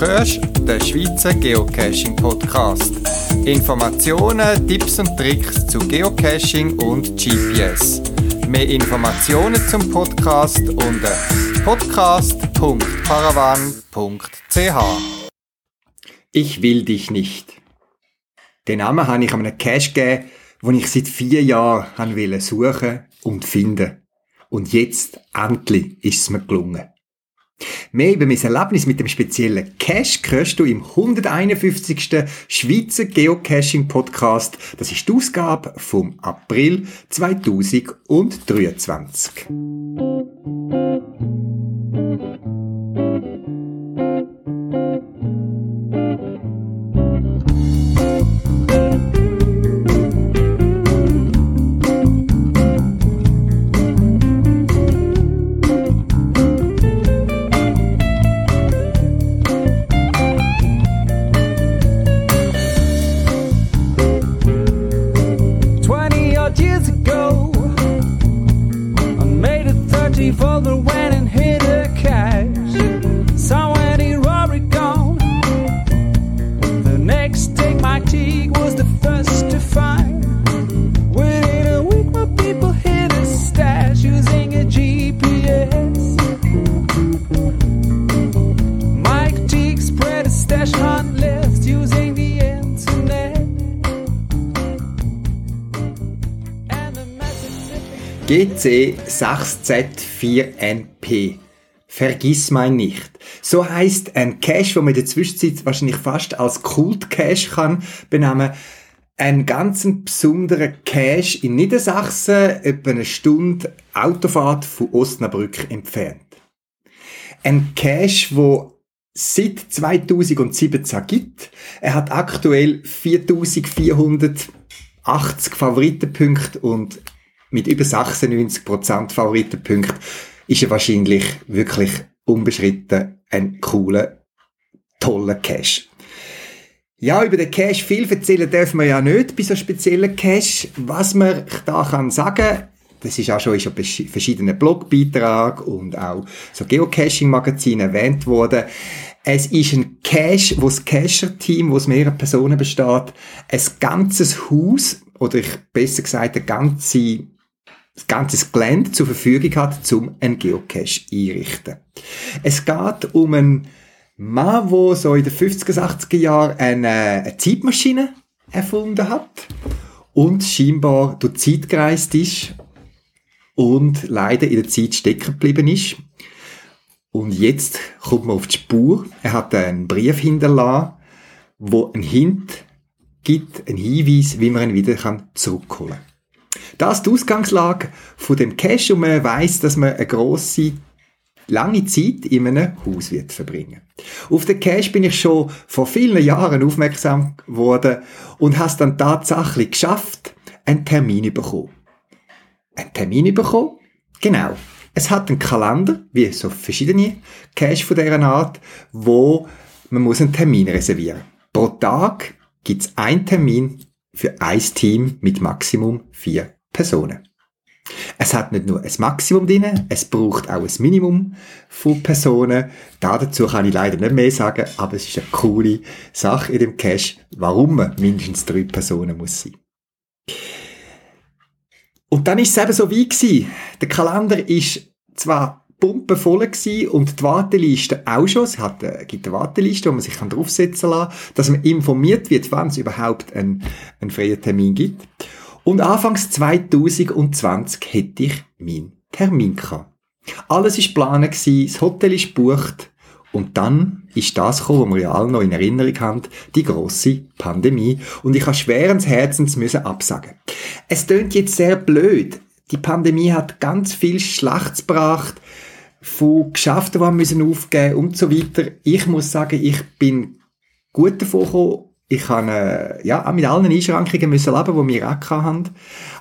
hörst den Schweizer Geocaching Podcast. Informationen, Tipps und Tricks zu Geocaching und GPS. Mehr Informationen zum Podcast unter podcast.paravan.ch. Ich will dich nicht. Den Namen habe ich einem Cache gegeben, den ich seit vier Jahren suchen und finden. Und jetzt, endlich, ist es mir gelungen. Mehr über mein Erlebnis mit dem speziellen Cache hörst du im 151. Schweizer Geocaching Podcast. Das ist die Ausgabe vom April 2023. GC6Z4NP. Vergiss mein nicht. So heißt ein Cache, wo man in der Zwischenzeit wahrscheinlich fast als Kult-Cache kann benennen. Ein ganz besonderer Cache in Niedersachsen, etwa eine Stunde Autofahrt von Osnabrück entfernt. Ein Cache, wo seit 2017 gibt. Er hat aktuell 4480 Favoritenpunkte und mit über 96% Favoritenpunkt ist er wahrscheinlich wirklich unbeschritten ein cooler, toller Cash. Ja, über den Cash viel erzählen dürfen wir ja nicht bei so speziellen Cash. Was man da kann sagen, das ist auch schon in verschiedenen Blogbeiträgen und auch so Geocaching-Magazinen erwähnt worden. Es ist ein Cache, wo das Cacher-Team, wo es mehrere Personen besteht, ein ganzes Haus, oder ich besser gesagt, eine ganze das ganze Gelände zur Verfügung hat, um einen Geocache einrichten. Es geht um einen Mann, der so in den 50er, 80er Jahren eine, eine Zeitmaschine erfunden hat und scheinbar durch die Zeit gereist ist und leider in der Zeit stecken geblieben ist. Und jetzt kommt man auf die Spur. Er hat einen Brief hinterlassen, wo ein Hint gibt, einen Hinweis, wie man ihn wieder zurückholen kann. Das ist die Ausgangslage von dem Cache und man weiss, dass man eine grosse lange Zeit in einem Haus wird verbringen. Auf den Cache bin ich schon vor vielen Jahren aufmerksam geworden und habe es dann tatsächlich geschafft, einen Termin zu bekommen. Einen Termin bekommen? Genau. Es hat einen Kalender, wie so verschiedene Cache von dieser Art, wo man muss einen Termin reservieren. Pro Tag gibt es einen Termin für ein Team mit Maximum vier Personen. Es hat nicht nur ein Maximum drin, es braucht auch ein Minimum von Personen. Da dazu kann ich leider nicht mehr sagen, aber es ist eine coole Sache in dem Cache, warum man mindestens drei Personen muss sein. Und dann ist es eben so wie gewesen. Der Kalender ist zwar pumpenvoll gewesen und die Warteliste auch schon. Es hat, äh, gibt eine Warteliste, wo man sich draufsetzen kann, dass man informiert wird, wann es überhaupt einen, einen freien Termin gibt. Und anfangs 2020 hätte ich meinen Termin gehabt. Alles ist geplant das Hotel ist gebucht und dann ist das gekommen, was wir ja alle noch in Erinnerung haben, die große Pandemie. Und ich habe schweren Herzens müssen absagen. Es tönt jetzt sehr blöd. Die Pandemie hat ganz viel Schlachts gebracht, von Geschäften, die wir müssen aufgeben und so weiter. Ich muss sagen, ich bin gut davon gekommen, ich habe äh, ja, auch mit allen Einschränkungen müssen leben, die wir auch haben.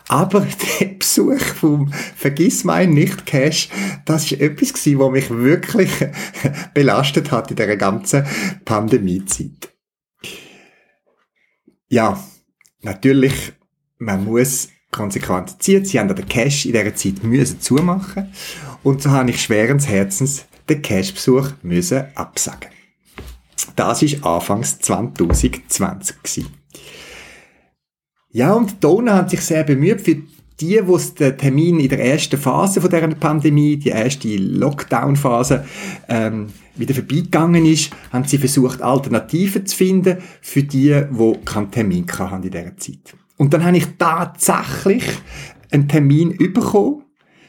Aber der Besuch vom Vergiss mein nicht Cash, das ist etwas gewesen, was mich wirklich belastet hat in dieser ganzen Pandemiezeit. Ja, natürlich, man muss konsequent ziehen. Sie haben den Cash in dieser Zeit müssen zumachen. Und so habe ich schweren Herzens den Cash-Besuch müssen absagen. Das ist Anfangs 2020 gewesen. Ja, und Dona hat sich sehr bemüht für die, wo der Termin in der ersten Phase von dieser Pandemie, die erste Lockdown-Phase, ähm, wieder vorbeigegangen ist, haben sie versucht, Alternativen zu finden für die, die keinen Termin hatten in dieser Zeit. Und dann habe ich tatsächlich einen Termin bekommen.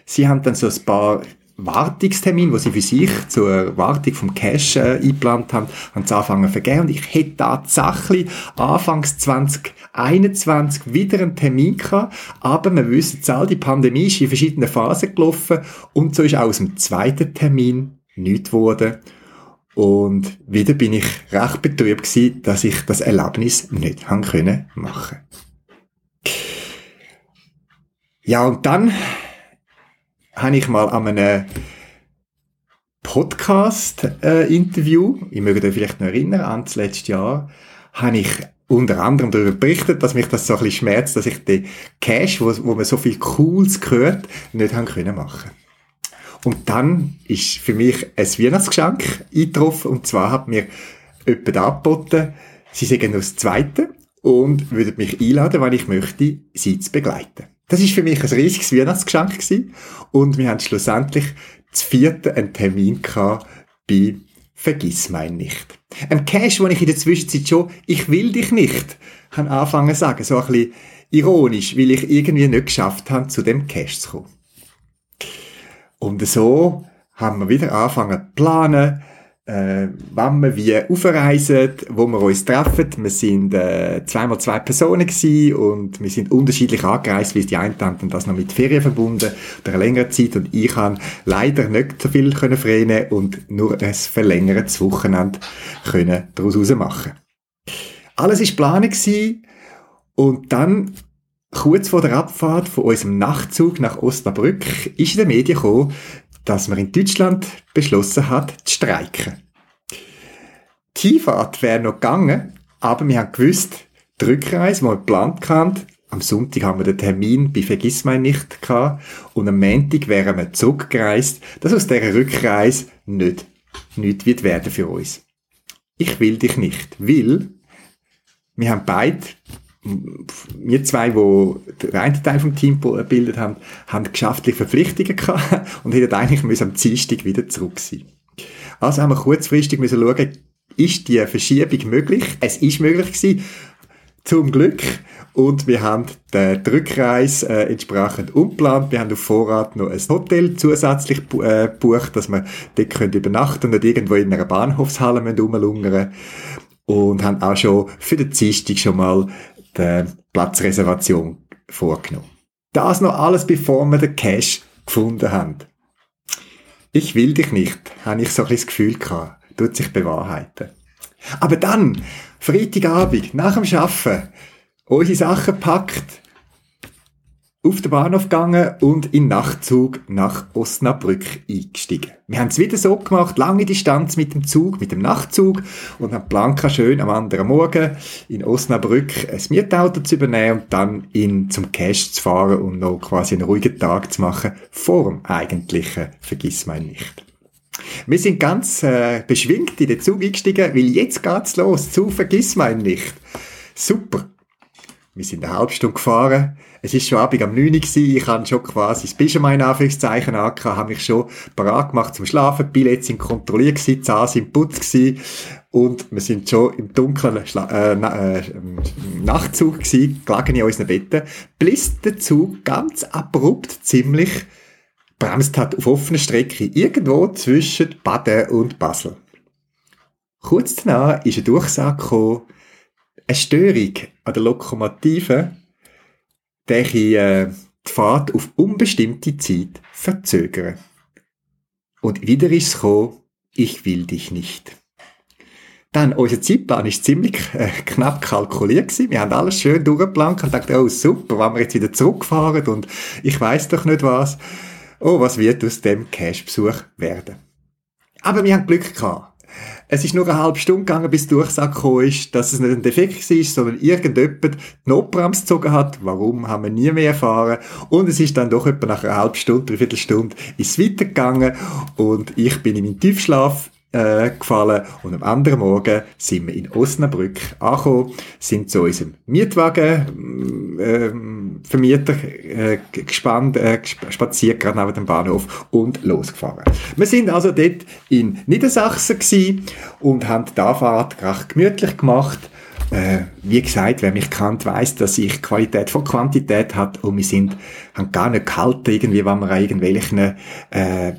Sie haben dann so ein paar Wartungstermin, wo sie für sich zur Wartung vom Cash äh, eingeplant haben, haben sie angefangen zu vergeben. Und ich hätte tatsächlich anfangs 2021 wieder einen Termin gehabt. Aber wir wissen es die Pandemie ist in verschiedenen Phasen gelaufen. Und so ist auch aus dem zweiten Termin nichts geworden. Und wieder bin ich recht betrübt gewesen, dass ich das Erlebnis nicht haben können machen. Ja, und dann habe ich mal an einem Podcast-Interview, äh, ich möge euch vielleicht noch erinnern, an das letzte Jahr, habe ich unter anderem darüber berichtet, dass mich das so ein bisschen schmerzt, dass ich den Cash, wo, wo man so viel Cools gehört, nicht haben können machen. Und dann ist für mich ein Weihnachtsgeschenk eingetroffen, und zwar hat mir jemand angeboten, sie sagen nur das Zweite und würden mich einladen, weil ich möchte, sie zu begleiten. Das ist für mich ein riesiges Weihnachtsgeschenk gewesen. Und wir haben schlussendlich das vierte einen Termin bei Vergiss mein nicht. Ein Cash, wo ich in der Zwischenzeit schon Ich will dich nicht, habe angefangen zu sagen. So ein bisschen ironisch, weil ich irgendwie nicht geschafft habe, zu dem Cash zu kommen. Und so haben wir wieder angefangen zu planen, äh, wann wir aufreisen, wo wir uns treffen. Wir sind äh, zweimal zwei Personen gewesen und wir sind unterschiedlich angereist, wie die einen haben das noch mit Ferien verbunden oder eine längere Zeit und ich kann leider nicht so viel können und nur ein verlängertes Wochenende können daraus machen. Alles ist geplant und dann kurz vor der Abfahrt von unserem Nachtzug nach Osnabrück ist in den Medien gekommen, dass man in Deutschland beschlossen hat, zu streiken. Die Fahrt wäre noch gegangen, aber wir haben gewusst, die Rückreise, die wir geplant haben, am Sonntag haben wir den Termin bei Vergiss mein nicht gehabt und am Montag wären wir zurückgereist, dass aus dieser Rückreise nicht, nicht wird werden für uns. Ich will dich nicht, weil wir haben beide wir zwei, die den einen Teil vom Team gebildet haben, haben geschäftliche Verpflichtungen gehabt und hätten eigentlich müssen am Dienstag wieder zurück sein. Also haben wir kurzfristig müssen schauen, ist die Verschiebung möglich? Es ist möglich gewesen, zum Glück. Und wir haben den Rückreise äh, entsprechend umplant. Wir haben auf Vorrat noch ein Hotel zusätzlich äh, gebucht, dass wir dort können übernachten und nicht irgendwo in einer Bahnhofshalle rumlungern Und haben auch schon für den Dienstag schon mal die Platzreservation vorgenommen. Das noch alles, bevor wir den Cash gefunden haben. Ich will dich nicht, habe ich so ein das Gefühl gehabt. Tut sich bewahrheiten. Aber dann, Freitagabend, nach dem Arbeiten, unsere Sachen packt, auf den Bahnhof gegangen und in Nachtzug nach Osnabrück eingestiegen. Wir haben es wieder so gemacht, lange Distanz mit dem Zug, mit dem Nachtzug und haben Blanca schön am anderen Morgen in Osnabrück ein Mietauto zu übernehmen und dann in zum Cash zu fahren und noch quasi einen ruhigen Tag zu machen vor dem eigentlichen Vergiss mein nicht. Wir sind ganz äh, beschwingt in den Zug eingestiegen, weil jetzt geht's los, zu Vergiss mein nicht. Super. Wir sind eine halbe Stunde gefahren. Es ist schon Abend am 9 Uhr gewesen. Ich habe schon quasi das Pyjama in Anführungszeichen angehabt, habe mich schon parat gemacht zum Schlafen. Die Billets sind kontrolliert gewesen, die Zahlen sind putz gewesen. Und wir sind schon im dunklen Schla äh, na äh, Nachtzug gewesen, gelegen in unseren Betten, bis der Zug ganz abrupt ziemlich bremst hat auf offener Strecke irgendwo zwischen Baden und Basel. Kurz danach ist eine Durchsage gekommen, eine Störung an der Lokomotive, der äh, die Fahrt auf unbestimmte Zeit verzögern. Und wieder ist es gekommen, ich will dich nicht. Dann, unser Zeitplan ist ziemlich äh, knapp kalkuliert gewesen. Wir haben alles schön durchgeplant und dachten, oh super, wenn wir jetzt wieder zurückfahren und ich weiß doch nicht was. Oh, was wird aus dem Cash-Besuch werden? Aber wir haben Glück gehabt. Es ist nur eine halbe Stunde gegangen, bis die Durchsage gekommen ist, dass es nicht ein Defekt war, sondern irgendjemand die Notbremse gezogen hat. Warum, haben wir nie mehr erfahren. Und es ist dann doch etwa nach einer halben Stunde, dreiviertel Stunde, ist weitergegangen und ich bin in meinen Tiefschlaf äh, gefallen. Und am anderen Morgen sind wir in Osnabrück angekommen, sind zu unserem Mietwagen, äh, Vermieter äh, gespannt, äh, spaziert gerade neben dem Bahnhof und losgefahren. Wir sind also dort in Niedersachsen gewesen und haben die Anfahrt recht gemütlich gemacht äh, wie gesagt, wer mich kennt, weiß, dass ich Qualität vor Quantität hat und wir sind, haben gar nicht gehalten, irgendwie, wenn wir an irgendwelchen äh,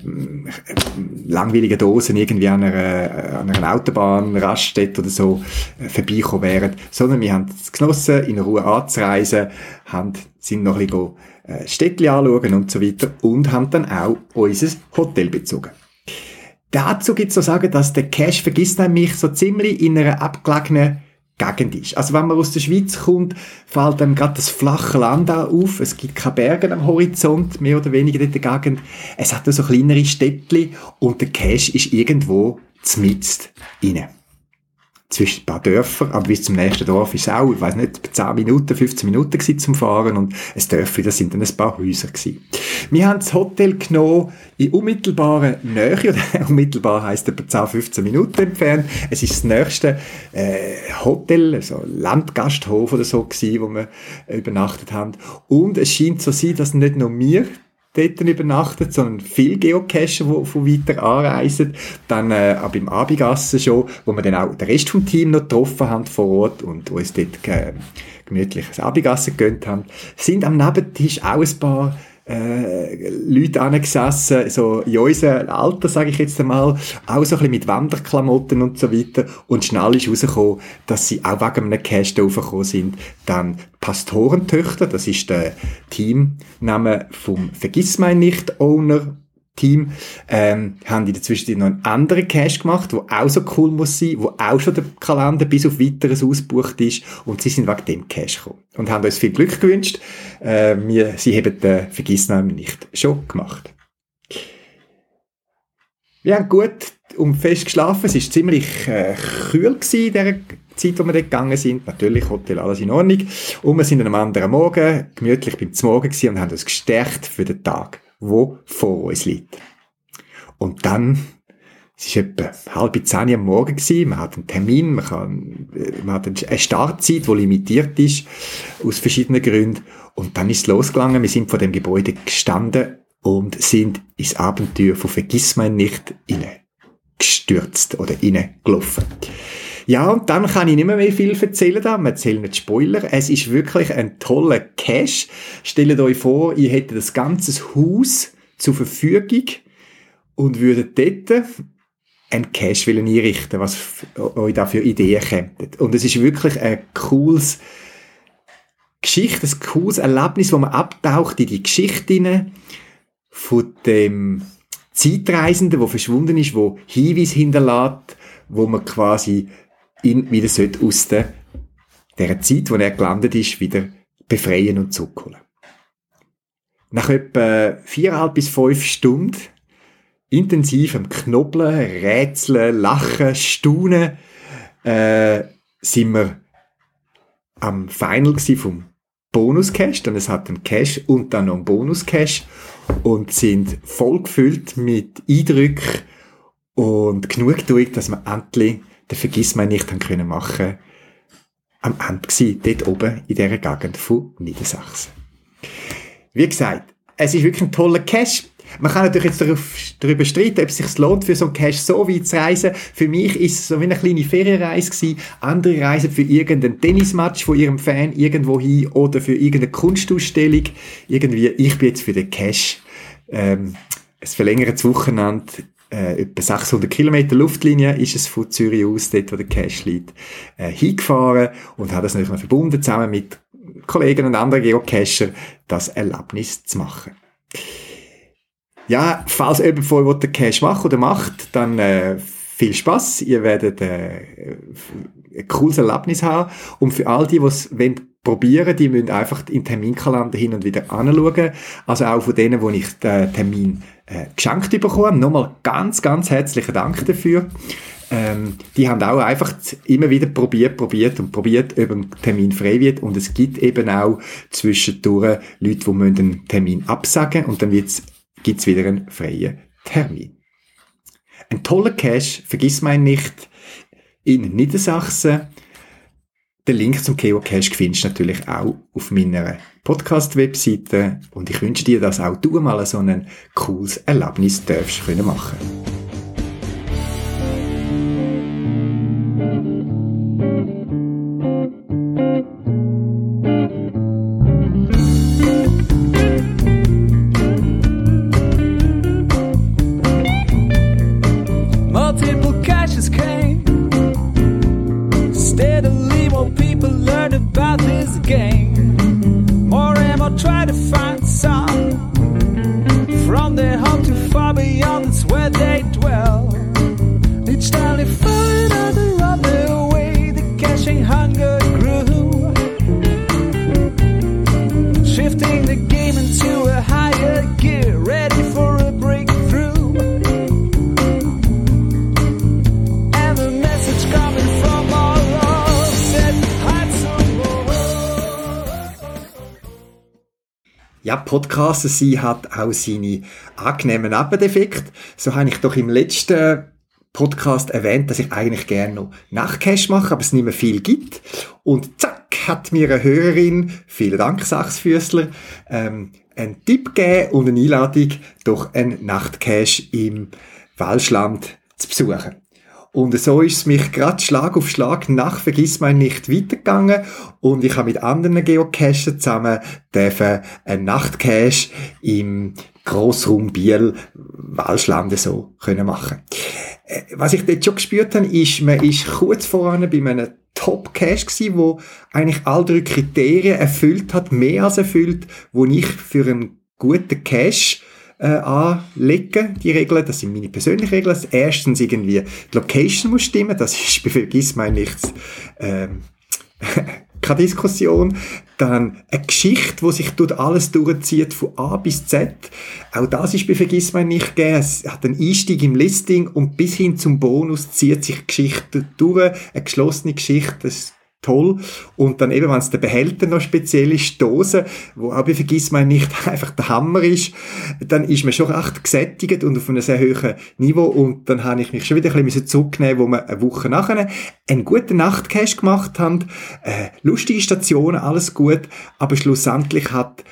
langweiligen Dosen irgendwie an einer, an einer Autobahn, Raststätte oder so äh, vorbeikommen wären, sondern wir haben es genossen, in Ruhe anzureisen, haben, sind noch ein bisschen äh, Städtchen anschauen und so weiter und haben dann auch unser Hotel bezogen. Dazu gibt es zu sagen, dass der Cash vergisst mich so ziemlich in einer abgelegenen Gegend ist. Also wenn man aus der Schweiz kommt, fällt einem gerade das flache Land auf. Es gibt keine Berge am Horizont, mehr oder weniger in der Gegend. Es hat nur so kleinere Städtchen und der Cache ist irgendwo zmitzt rein zwischen ein paar Dörfern, aber bis zum nächsten Dorf ist es auch, ich weiß nicht, 10 Minuten, 15 Minuten gewesen zum Fahren und ein Dörfchen, das sind dann ein paar Häuser gewesen. Wir haben das Hotel genommen in unmittelbarer Nähe, oder unmittelbar heisst etwa 10, 15 Minuten entfernt. Es ist das nächste äh, Hotel, also Landgasthof oder so gewesen, wo wir übernachtet haben. Und es scheint so sein, dass nicht nur wir dort übernachtet, sondern viele Geocacher, die von weiter anreisen. Dann äh, auch beim Abigassen schon, wo wir dann auch den Rest vom Team noch getroffen haben vor Ort und uns dort äh, gemütlich das Abigassen gegönnt haben. Sind am Nebentisch auch ein paar äh, Leute angesessen, so in unserem Alter, sage ich jetzt einmal, auch so ein bisschen mit Wanderklamotten und so weiter. Und schnell ist rausgekommen, dass sie auch wegen einem Cash raufgekommen sind. Dann Pastorentöchter, das ist der Teamname vom Vergissmein nicht Owner Team, ähm, haben in der Zwischenzeit noch einen anderen Cache gemacht, der auch so cool muss sein, wo auch schon der Kalender bis auf weiteres ausgebucht ist und sie sind wegen dem Cache gekommen und haben uns viel Glück gewünscht. Äh, wir, sie haben den Vergissnamen nicht schon gemacht. Wir haben gut und fest geschlafen. Es war ziemlich äh, kühl in der Zeit, wo wir dort gegangen sind. Natürlich, Hotel, alles in Ordnung. Und wir sind am anderen Morgen gemütlich beim Morgen und haben uns gestärkt für den Tag wo vor uns liegt. Und dann, es war etwa halb zehn am Morgen gewesen, man hat einen Termin, man, kann, man hat eine Startzeit, die limitiert ist, aus verschiedenen Gründen. Und dann ist es losgegangen, wir sind vor dem Gebäude gestanden und sind ins Abenteuer von Vergissmein nicht gestürzt oder gelaufen. Ja, und dann kann ich nicht mehr, mehr viel erzählen da. Wir erzählen nicht Spoiler. Es ist wirklich ein toller Cache. Stellt euch vor, ihr hättet das ganze Haus zur Verfügung und würdet dort ein Cache einrichten, was euch da für Ideen kämpft. Und es ist wirklich ein cooles Geschichte, ein cooles Erlebnis, wo man abtaucht in die Geschichte von dem Zeitreisenden, der verschwunden ist, wo Hinweis hinterlässt, wo man quasi ihn wieder aus der, der Zeit, wo er gelandet ist, wieder befreien und zurückholen. Nach etwa viereinhalb bis fünf Stunden intensiv am Knobeln, Rätseln, Lachen, Staunen, äh, sind wir am Final vom Bonus-Cache, dann es hat einen Cache und dann noch einen Bonus-Cache und sind voll gefüllt mit Eindrücken und Genugtuung, dass wir endlich den Vergissmein nicht haben können machen am Ende gewesen, dort oben in dieser Gegend von Niedersachsen. Wie gesagt, es ist wirklich ein toller Cache. Man kann natürlich jetzt darüber streiten, ob es sich lohnt, für so einen Cache so weit zu reisen. Für mich ist es so wie eine kleine Ferienreise gewesen. Andere reisen für irgendeinen Tennismatch von ihrem Fan irgendwo hin oder für irgendeine Kunstausstellung. Irgendwie, ich bin jetzt für den Cache, ähm, ein verlängertes Wochenende äh, etwa 600 Kilometer Luftlinie ist es von Zürich aus, dort wo der Cache liegt, äh, hingefahren und hat das natürlich noch verbunden, zusammen mit Kollegen und anderen Geocacher, das Erlebnis zu machen. Ja, falls jemand von euch den Cache macht oder macht, dann äh, viel Spaß. Ihr werdet äh, ein cooles Erlebnis haben. Und für all die, die es probieren, die müssen einfach in Terminkalender hin und wieder anschauen. Also auch von denen, wo ich den Termin äh, geschenkt bekommen. Nochmal ganz, ganz herzlichen Dank dafür. Ähm, die haben auch einfach immer wieder probiert, probiert und probiert, ob ein Termin frei wird. Und es gibt eben auch zwischendurch Leute, die müssen einen Termin absagen und dann gibt es wieder einen freien Termin. Ein toller Cache, vergiss mein nicht, in Niedersachsen. Den Link zum Geocache findest du natürlich auch auf meiner Podcast-Webseite und ich wünsche dir, dass auch du mal so ein cooles Erlebnis darfst können machen. Podcaster sein hat auch seine angenehmen Nebeneffekte. So habe ich doch im letzten Podcast erwähnt, dass ich eigentlich gerne noch Nachtcash mache, aber es nicht mehr viel gibt. Und zack, hat mir eine Hörerin, vielen Dank, Sachsfüßler, ähm, einen Tipp gegeben und eine Einladung, doch einen Nachtcash im Welschland zu besuchen. Und so ist es mich gerade Schlag auf Schlag nach Vergissmein nicht weitergegangen und ich habe mit anderen Geocachern zusammen dürfen einen Nachtcache im Grossraum Biel, Walschlande so können machen. Äh, Was ich dort schon gespürt habe, ist, man ist kurz voran bei einem Top-Cache gewesen, wo eigentlich all drei Kriterien erfüllt hat, mehr als erfüllt, wo ich für einen guten Cache äh, anlegen, die Regeln. Das sind meine persönlichen Regeln. Erstens irgendwie, die Location muss stimmen. Das ist bei Vergiss mein nichts, ähm, keine Diskussion. Dann eine Geschichte, wo sich dort alles durchzieht, von A bis Z. Auch das ist bei Vergiss mein nicht gegeben. Es hat einen Einstieg im Listing und bis hin zum Bonus zieht sich Geschichte durch. Eine geschlossene Geschichte. Das toll. Und dann eben, wenn es der Behälter noch speziell ist, Dose, wo bei Vergiss mein nicht einfach der Hammer ist, dann ist man schon recht gesättigt und auf einem sehr hohen Niveau. Und dann habe ich mich schon wieder ein bisschen zurücknehmen, wo wir eine Woche nachher einen guten Nachtcash gemacht haben, äh, lustige Stationen, alles gut, aber schlussendlich hat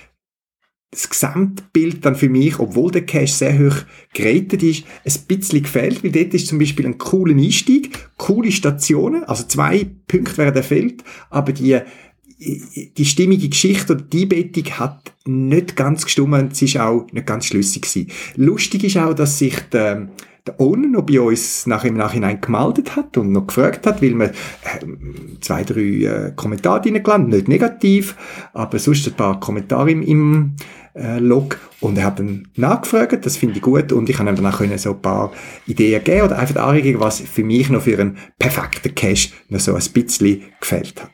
das Gesamtbild dann für mich, obwohl der Cache sehr hoch geratet ist, ein bisschen gefällt, weil dort ist zum Beispiel ein cooler Einstieg, coole Stationen, also zwei Punkte wären erfüllt, aber die, die stimmige Geschichte oder die Einbettung hat nicht ganz gestimmt, es ist auch nicht ganz schlüssig gewesen. Lustig ist auch, dass sich der, der Owner noch bei uns nach, im Nachhinein gemeldet hat und noch gefragt hat, weil wir äh, zwei, drei äh, Kommentare reingeladen, nicht negativ, aber sonst ein paar Kommentare im, im äh, Log und er hat dann nachgefragt, das finde ich gut und ich kann ihm danach können so ein paar Ideen geben oder einfach Anregungen, was für mich noch für einen perfekten Cache noch so ein bisschen gefällt hat.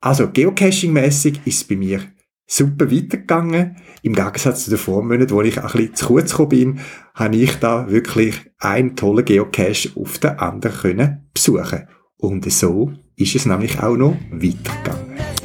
Also Geocaching-mäßig ist es bei mir super weitergegangen. Im Gegensatz zu den Vormonaten, wo ich ein bisschen zu kurz gekommen bin, habe ich da wirklich einen tollen Geocache auf den anderen können besuchen. Und so ist es nämlich auch noch weitergegangen.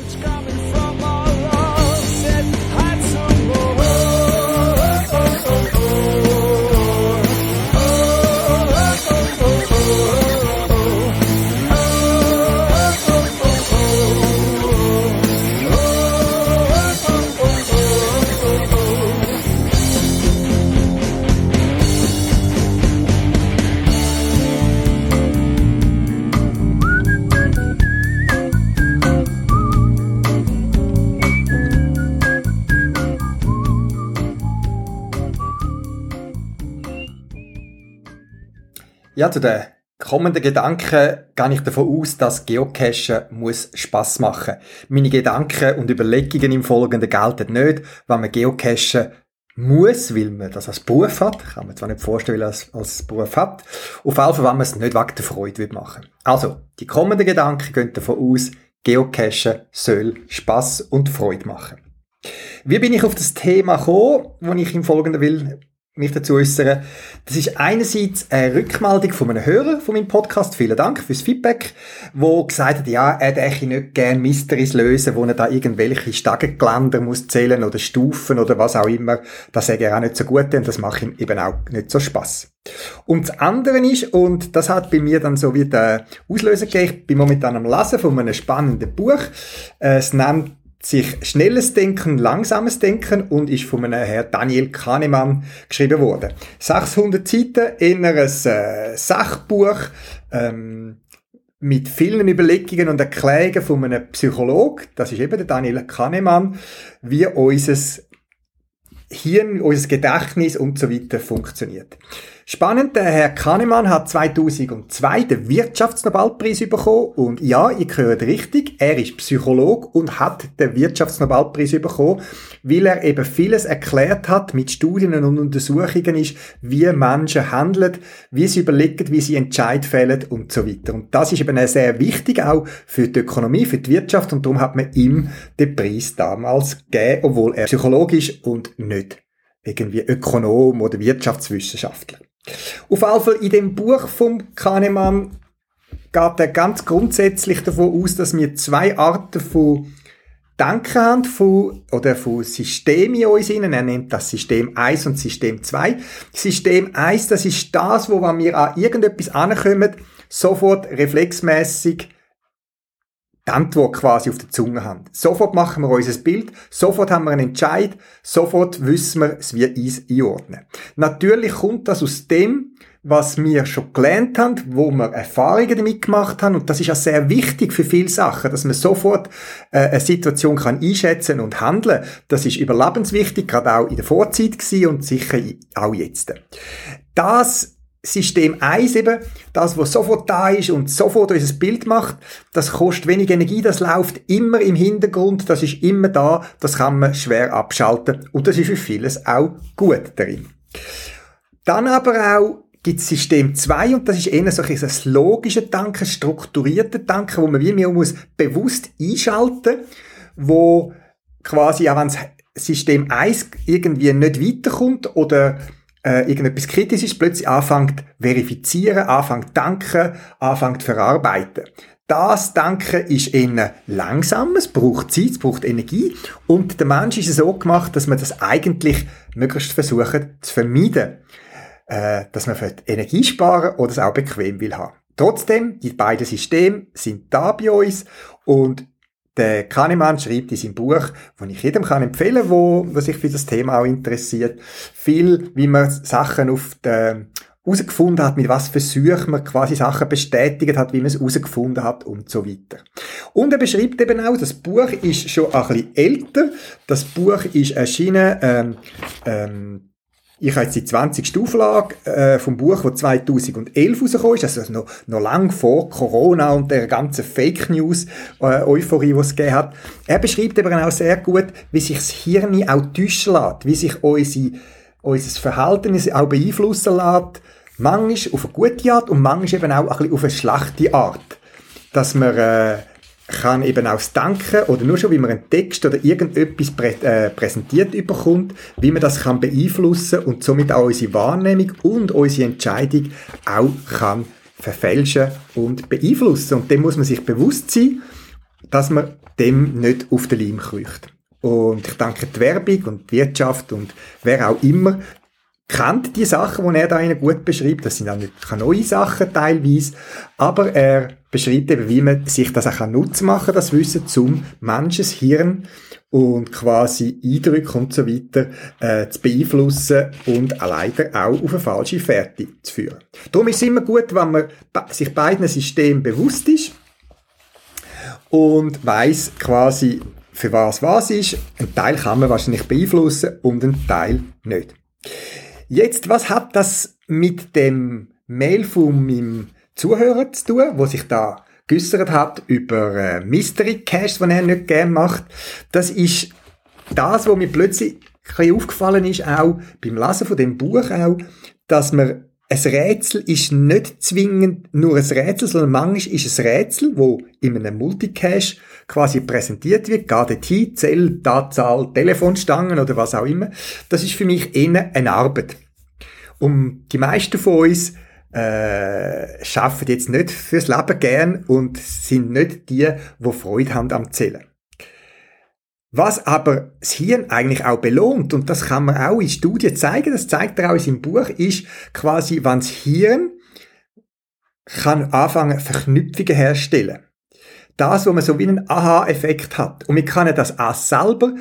Ja, zu den kommenden Gedanken gehe ich davon aus, dass Geocachen muss Spaß machen. Meine Gedanken und Überlegungen im Folgenden gelten nicht, wenn man Geocachen muss, weil man das als Beruf hat. Kann man zwar nicht vorstellen, weil es als Beruf hat. Auf jeden Fall, wenn man es nicht wegen der Freude will machen Also, die kommenden Gedanken gehen davon aus, Geocachen soll Spaß und Freude machen. Wie bin ich auf das Thema gekommen, das ich im Folgenden will mich dazu äußern. Das ist einerseits eine Rückmeldung von einem Hörer von meinem Podcast. Vielen Dank fürs Feedback, wo gesagt hat, ja, er hätte nicht gerne Mysteries lösen, wo er da irgendwelche Stagengeländer muss zählen oder Stufen oder was auch immer. Das sage er auch nicht so gut, denn das macht ihm eben auch nicht so Spaß. Und das andere ist, und das hat bei mir dann so wie der Auslöser gegeben, ich bin momentan am Lesen von einem spannenden Buch. Es nennt sich schnelles Denken, langsames Denken und ist von einem Herrn Daniel Kahnemann geschrieben worden. 600 Seiten in einem äh, Sachbuch ähm, mit vielen Überlegungen und Erklärungen von einem Psychologen, das ist eben der Daniel Kahnemann, wie unser Hirn, unser Gedächtnis und so weiter funktioniert. Spannend, der Herr Kahnemann hat 2002 den Wirtschaftsnobelpreis bekommen und ja, ihr hört richtig, er ist Psycholog und hat den Wirtschaftsnobelpreis bekommen, weil er eben vieles erklärt hat mit Studien und Untersuchungen ist, wie Menschen handeln, wie sie überlegen, wie sie Entscheid fällen und so weiter. Und das ist eben sehr wichtig auch für die Ökonomie, für die Wirtschaft und darum hat man ihm den Preis damals gegeben, obwohl er psychologisch und nicht irgendwie Ökonom oder Wirtschaftswissenschaftler. Auf jeden Fall in dem Buch vom Kahnemann geht er ganz grundsätzlich davon aus, dass wir zwei Arten von Denken haben, von, oder von Systemen in uns innen. Er nennt das System 1 und System 2. System 1, das ist das, wo, wenn wir an irgendetwas ankommen, sofort reflexmäßig die Antwort quasi auf der Zunge haben. Sofort machen wir unser Bild, sofort haben wir einen Entscheid, sofort wissen wir, es wird uns einordnen. Natürlich kommt das aus dem, was wir schon gelernt haben, wo wir Erfahrungen damit gemacht haben. Und das ist ja sehr wichtig für viele Sachen, dass man sofort äh, eine Situation kann einschätzen und handeln. Das ist überlebenswichtig, gerade auch in der Vorzeit gewesen und sicher auch jetzt. Das System 1 eben, das, was sofort da ist und sofort unser Bild macht, das kostet wenig Energie, das läuft immer im Hintergrund, das ist immer da, das kann man schwer abschalten und das ist für vieles auch gut darin. Dann aber auch gibt es System 2 und das ist eher so ein logisches Denken, strukturiertes Denken, wo man wie mir muss bewusst einschalten, wo quasi auch wenn System 1 irgendwie nicht weiterkommt oder äh, irgendetwas Kritisches plötzlich anfängt verifizieren, anfängt danken, anfängt verarbeiten. Das Denken ist eher langsam, es braucht Zeit, es braucht Energie und der Mensch ist so gemacht, dass man das eigentlich möglichst versuchen zu vermeiden. Äh, dass man Energie sparen oder es auch bequem will haben. Trotzdem, die beiden Systeme sind da bei uns und der Kahnemann schreibt in seinem Buch, wo ich jedem kann empfehlen, wo, wo sich für das Thema auch interessiert, viel, wie man Sachen auf der herausgefunden hat, mit was Versuchen man quasi Sachen bestätigt hat, wie man es herausgefunden hat und so weiter. Und er beschreibt eben auch, das Buch ist schon ein bisschen älter. Das Buch ist erschienen ähm, ähm, ich habe jetzt die 20. Auflage äh, vom Buch, das 2011 rausgekommen ist, also noch, noch lang vor Corona und der ganzen Fake News äh, Euphorie, die es gegeben hat. Er beschreibt eben auch sehr gut, wie sich das Hirn auch täuschen lässt, wie sich unsere, unser Verhalten auch beeinflussen lässt, manchmal auf eine gute Art und manchmal eben auch ein bisschen auf eine schlechte Art. Dass man äh, kann eben auch das Denken oder nur schon, wie man einen Text oder irgendetwas prä äh, präsentiert überkommt, wie man das kann beeinflussen und somit auch unsere Wahrnehmung und unsere Entscheidung auch kann verfälschen und beeinflussen. Und dem muss man sich bewusst sein, dass man dem nicht auf den Leim kriecht. Und ich danke die Werbung und die Wirtschaft und wer auch immer kennt die Sachen, die er da Ihnen gut beschreibt. Das sind auch nicht neue Sachen teilweise, aber er beschreibt eben, wie man sich das auch nutzen machen das Wissen zum Menschenhirn und quasi Eindrücke und so weiter äh, zu beeinflussen und leider auch auf eine falsche Fährte zu führen. Darum ist es immer gut, wenn man sich beiden Systemen bewusst ist und weiß quasi, für was was ist. Ein Teil kann man wahrscheinlich beeinflussen und ein Teil nicht. Jetzt, was hat das mit dem Mail von meinem Zuhörer zu tun, wo sich da geäussert hat über äh, Mystery Cash, den er nicht gern macht? Das ist das, was mir plötzlich ein aufgefallen ist, auch beim Lesen von dem Buch auch, dass man ein Rätsel ist nicht zwingend nur ein Rätsel, sondern manchmal ist ein Rätsel, wo in einem Multicache quasi präsentiert wird, geht dorthin, Zell, Tatzahl, Telefonstangen oder was auch immer. Das ist für mich eher eine Arbeit. Und die meisten von uns äh, schaffen jetzt nicht fürs Leben gern und sind nicht die, die Freude haben am Zählen. Was aber das Hirn eigentlich auch belohnt, und das kann man auch in Studien zeigen, das zeigt er auch in seinem Buch, ist quasi, wenn das Hirn kann anfangen, Verknüpfungen herstellen. Das, wo man so wie einen Aha-Effekt hat. Und wir können das auch selber.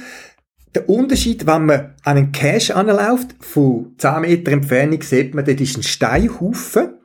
Der Unterschied, wenn man an einen Cache anläuft, von 10 Meter Entfernung sieht man, dort ist ein Steinhaufen.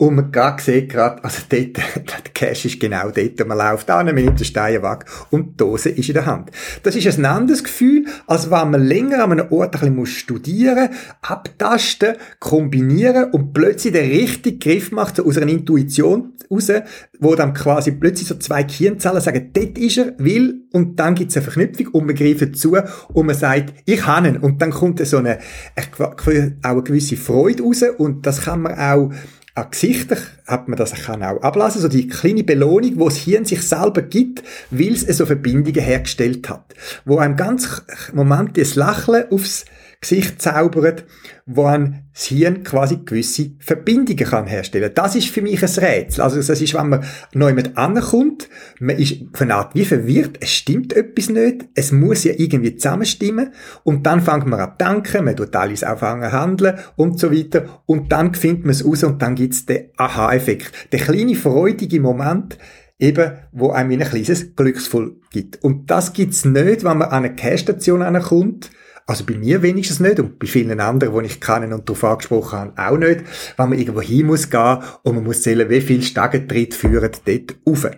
Und man gerade sieht gerade, also dort, der Cash ist genau dort, man läuft an, man nimmt den Stein weg und die Dose ist in der Hand. Das ist ein anderes Gefühl, als wenn man länger an einem Ort ein bisschen studieren abtasten, kombinieren und plötzlich den richtigen Griff macht, so aus einer Intuition raus, wo dann quasi plötzlich so zwei Kirnzellen sagen, dort ist er, will, und dann gibt es eine Verknüpfung und man greift zu und man sagt, ich habe ihn. Und dann kommt so eine, auch eine gewisse Freude raus und das kann man auch an Gesichtern hat man das kann auch ablassen, so die kleine Belohnung, wo das Hirn sich selber gibt, weil es so Verbindungen hergestellt hat, wo einem ganz Moment das Lächeln aufs Gesicht zaubert, wo ein Hirn quasi gewisse Verbindungen kann herstellen. Das ist für mich ein Rätsel. Also das ist, wenn man neu mit ankommt, man ist von Art wie verwirrt, es stimmt etwas nicht, es muss ja irgendwie zusammenstimmen und dann fängt man an zu denken, man tut alles anfangen handeln und so weiter und dann findet man es raus und dann gibt's den Aha-Effekt. Der kleine freudige Moment, eben, wo einem ein kleines Glücksvoll gibt. Und das gibt's nicht, wenn man an eine Care-Station ankommt, also bei mir wenigstens nicht und bei vielen anderen, die ich kenne und darauf angesprochen habe, auch nicht, wenn man irgendwo hin muss gehen und man muss zählen, wie viel Stegentritt führen dort rauf.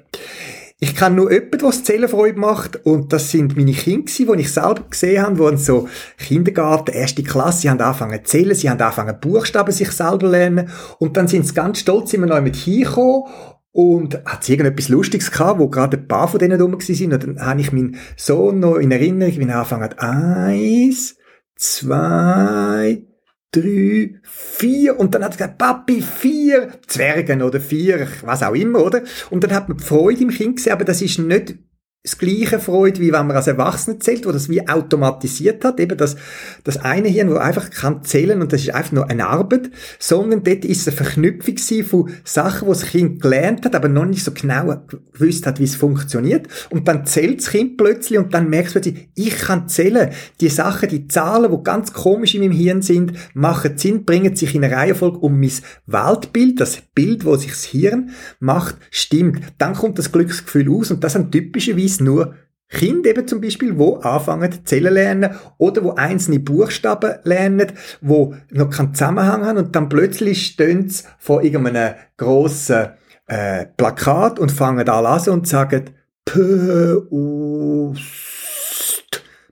Ich kenne nur jemanden, was Zählenfreude macht und das sind meine Kinder die ich selber gesehen habe, die so Kindergarten, erste Klasse, sie haben angefangen zu zählen, sie haben angefangen Buchstaben sich selber lernen und dann sind sie ganz stolz immer noch mit hingekommen und hat sie irgendetwas Lustiges gehabt, wo gerade ein paar von denen rum sind. Und dann habe ich meinen Sohn noch in Erinnerung, wie er angefangen. Eins, zwei, drei, vier. Und dann hat er gesagt, Papi, vier Zwergen oder vier, was auch immer, oder? Und dann hat man die Freude im Kind gesehen, aber das ist nicht das gleiche Freude, wie wenn man als Erwachsener zählt, wo das wie automatisiert hat, eben das, das eine Hirn, wo einfach kann zählen und das ist einfach nur eine Arbeit, sondern dort ist es eine Verknüpfung von Sachen, die das Kind gelernt hat, aber noch nicht so genau gewusst hat, wie es funktioniert und dann zählt das Kind plötzlich und dann merkst du plötzlich, ich kann zählen. Die Sachen, die Zahlen, die ganz komisch in meinem Hirn sind, machen Sinn, bringen sich in eine Reihenfolge um mein Weltbild, das Bild, wo sich das Hirn macht, stimmt. Dann kommt das Glücksgefühl aus und das sind typischerweise es nur Kinder eben zum Beispiel, wo anfangen zählen lernen oder wo einzelne Buchstaben lernen, wo noch keinen Zusammenhang haben und dann plötzlich stehen sie vor irgendeinem grossen äh, Plakat und fangen an lesen und sagen Post,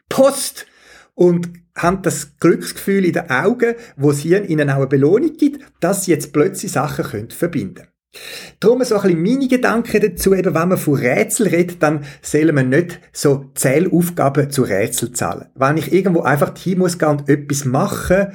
Post. Und haben das Glücksgefühl in den Augen, wo sie ihnen auch eine Belohnung gibt, dass sie jetzt plötzlich Sachen können verbinden Darum so ein bisschen meine Gedanken dazu, eben wenn man von Rätsel redet, dann sollen wir nicht so Zählaufgaben zu Rätsel zahlen. Wenn ich irgendwo einfach hin muss gehen und etwas machen,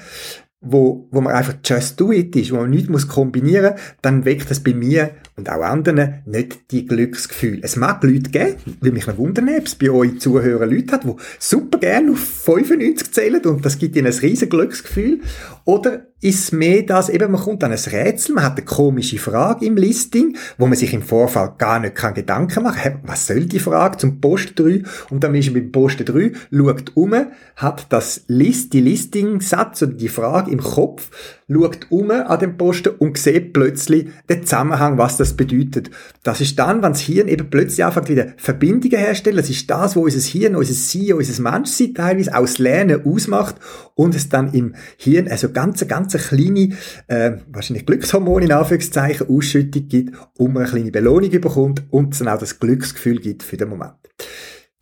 wo, wo man einfach just do it ist, wo man nichts muss kombinieren, dann weckt das bei mir und auch anderen nicht die Glücksgefühl. Es mag Leute geben, will mich noch wundern, ob es bei euch Zuhörern Leute hat, die super gerne auf 95 zählen und das gibt ihnen ein riesen Glücksgefühl. Oder ist mehr das, eben man kommt an ein Rätsel, man hat eine komische Frage im Listing, wo man sich im Vorfall gar nicht kann Gedanken machen kann, was soll die Frage zum Post 3? Und dann ist man beim Post 3, schaut um, hat das List, die Listing-Satz oder die Frage im Kopf, schaut um an dem Posten und sieht plötzlich den Zusammenhang, was das bedeutet. Das ist dann, wenn das Hirn eben plötzlich anfängt, wieder Verbindungen herzustellen. Das ist das, wo unser Hirn, unser Sein, unser Menschsein teilweise aus Lernen ausmacht und es dann im Hirn also ganz, ganz kleine, äh, wahrscheinlich Glückshormone in Anführungszeichen, Ausschüttung gibt, um eine kleine Belohnung bekommt und es dann auch das Glücksgefühl gibt für den Moment.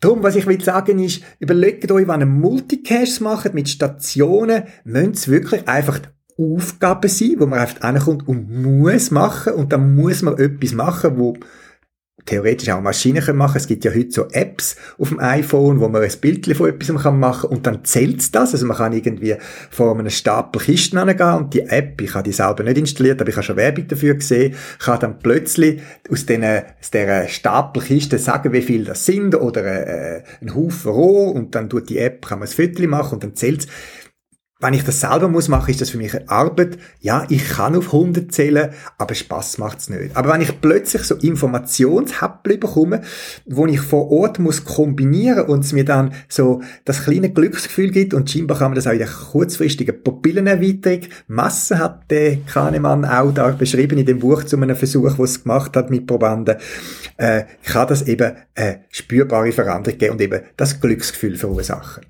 Darum, was ich will sagen ist, überlegt euch, wenn ihr Multicache macht mit Stationen, müsst ihr wirklich einfach Aufgaben sein, wo man einfach ankommt und muss machen und dann muss man etwas machen, wo theoretisch auch Maschinen können machen. Es gibt ja heute so Apps auf dem iPhone, wo man ein Bild von etwas machen kann und dann zählt das. Also man kann irgendwie vor einem Stapel Kisten angehen und die App, ich habe die selber nicht installiert, aber ich habe schon Werbung dafür gesehen, kann dann plötzlich aus, den, dieser Stapel Kisten sagen, wie viel das sind oder äh, ein Haufen Rohr und dann tut die App, kann man ein Foto machen und dann zählt wenn ich das selber muss machen, ist das für mich eine Arbeit. Ja, ich kann auf 100 zählen, aber Spaß macht's nicht. Aber wenn ich plötzlich so Informationshäppchen bekomme, wo ich vor Ort muss kombinieren und es mir dann so das kleine Glücksgefühl gibt und scheinbar kann man das auch in der kurzfristigen Pupillenerweiterung. Masse hat der Kahnemann auch da beschrieben in dem Buch zu einem Versuch, was gemacht hat mit Probanden, äh, kann das eben eine spürbare Veränderung geben und eben das Glücksgefühl verursachen.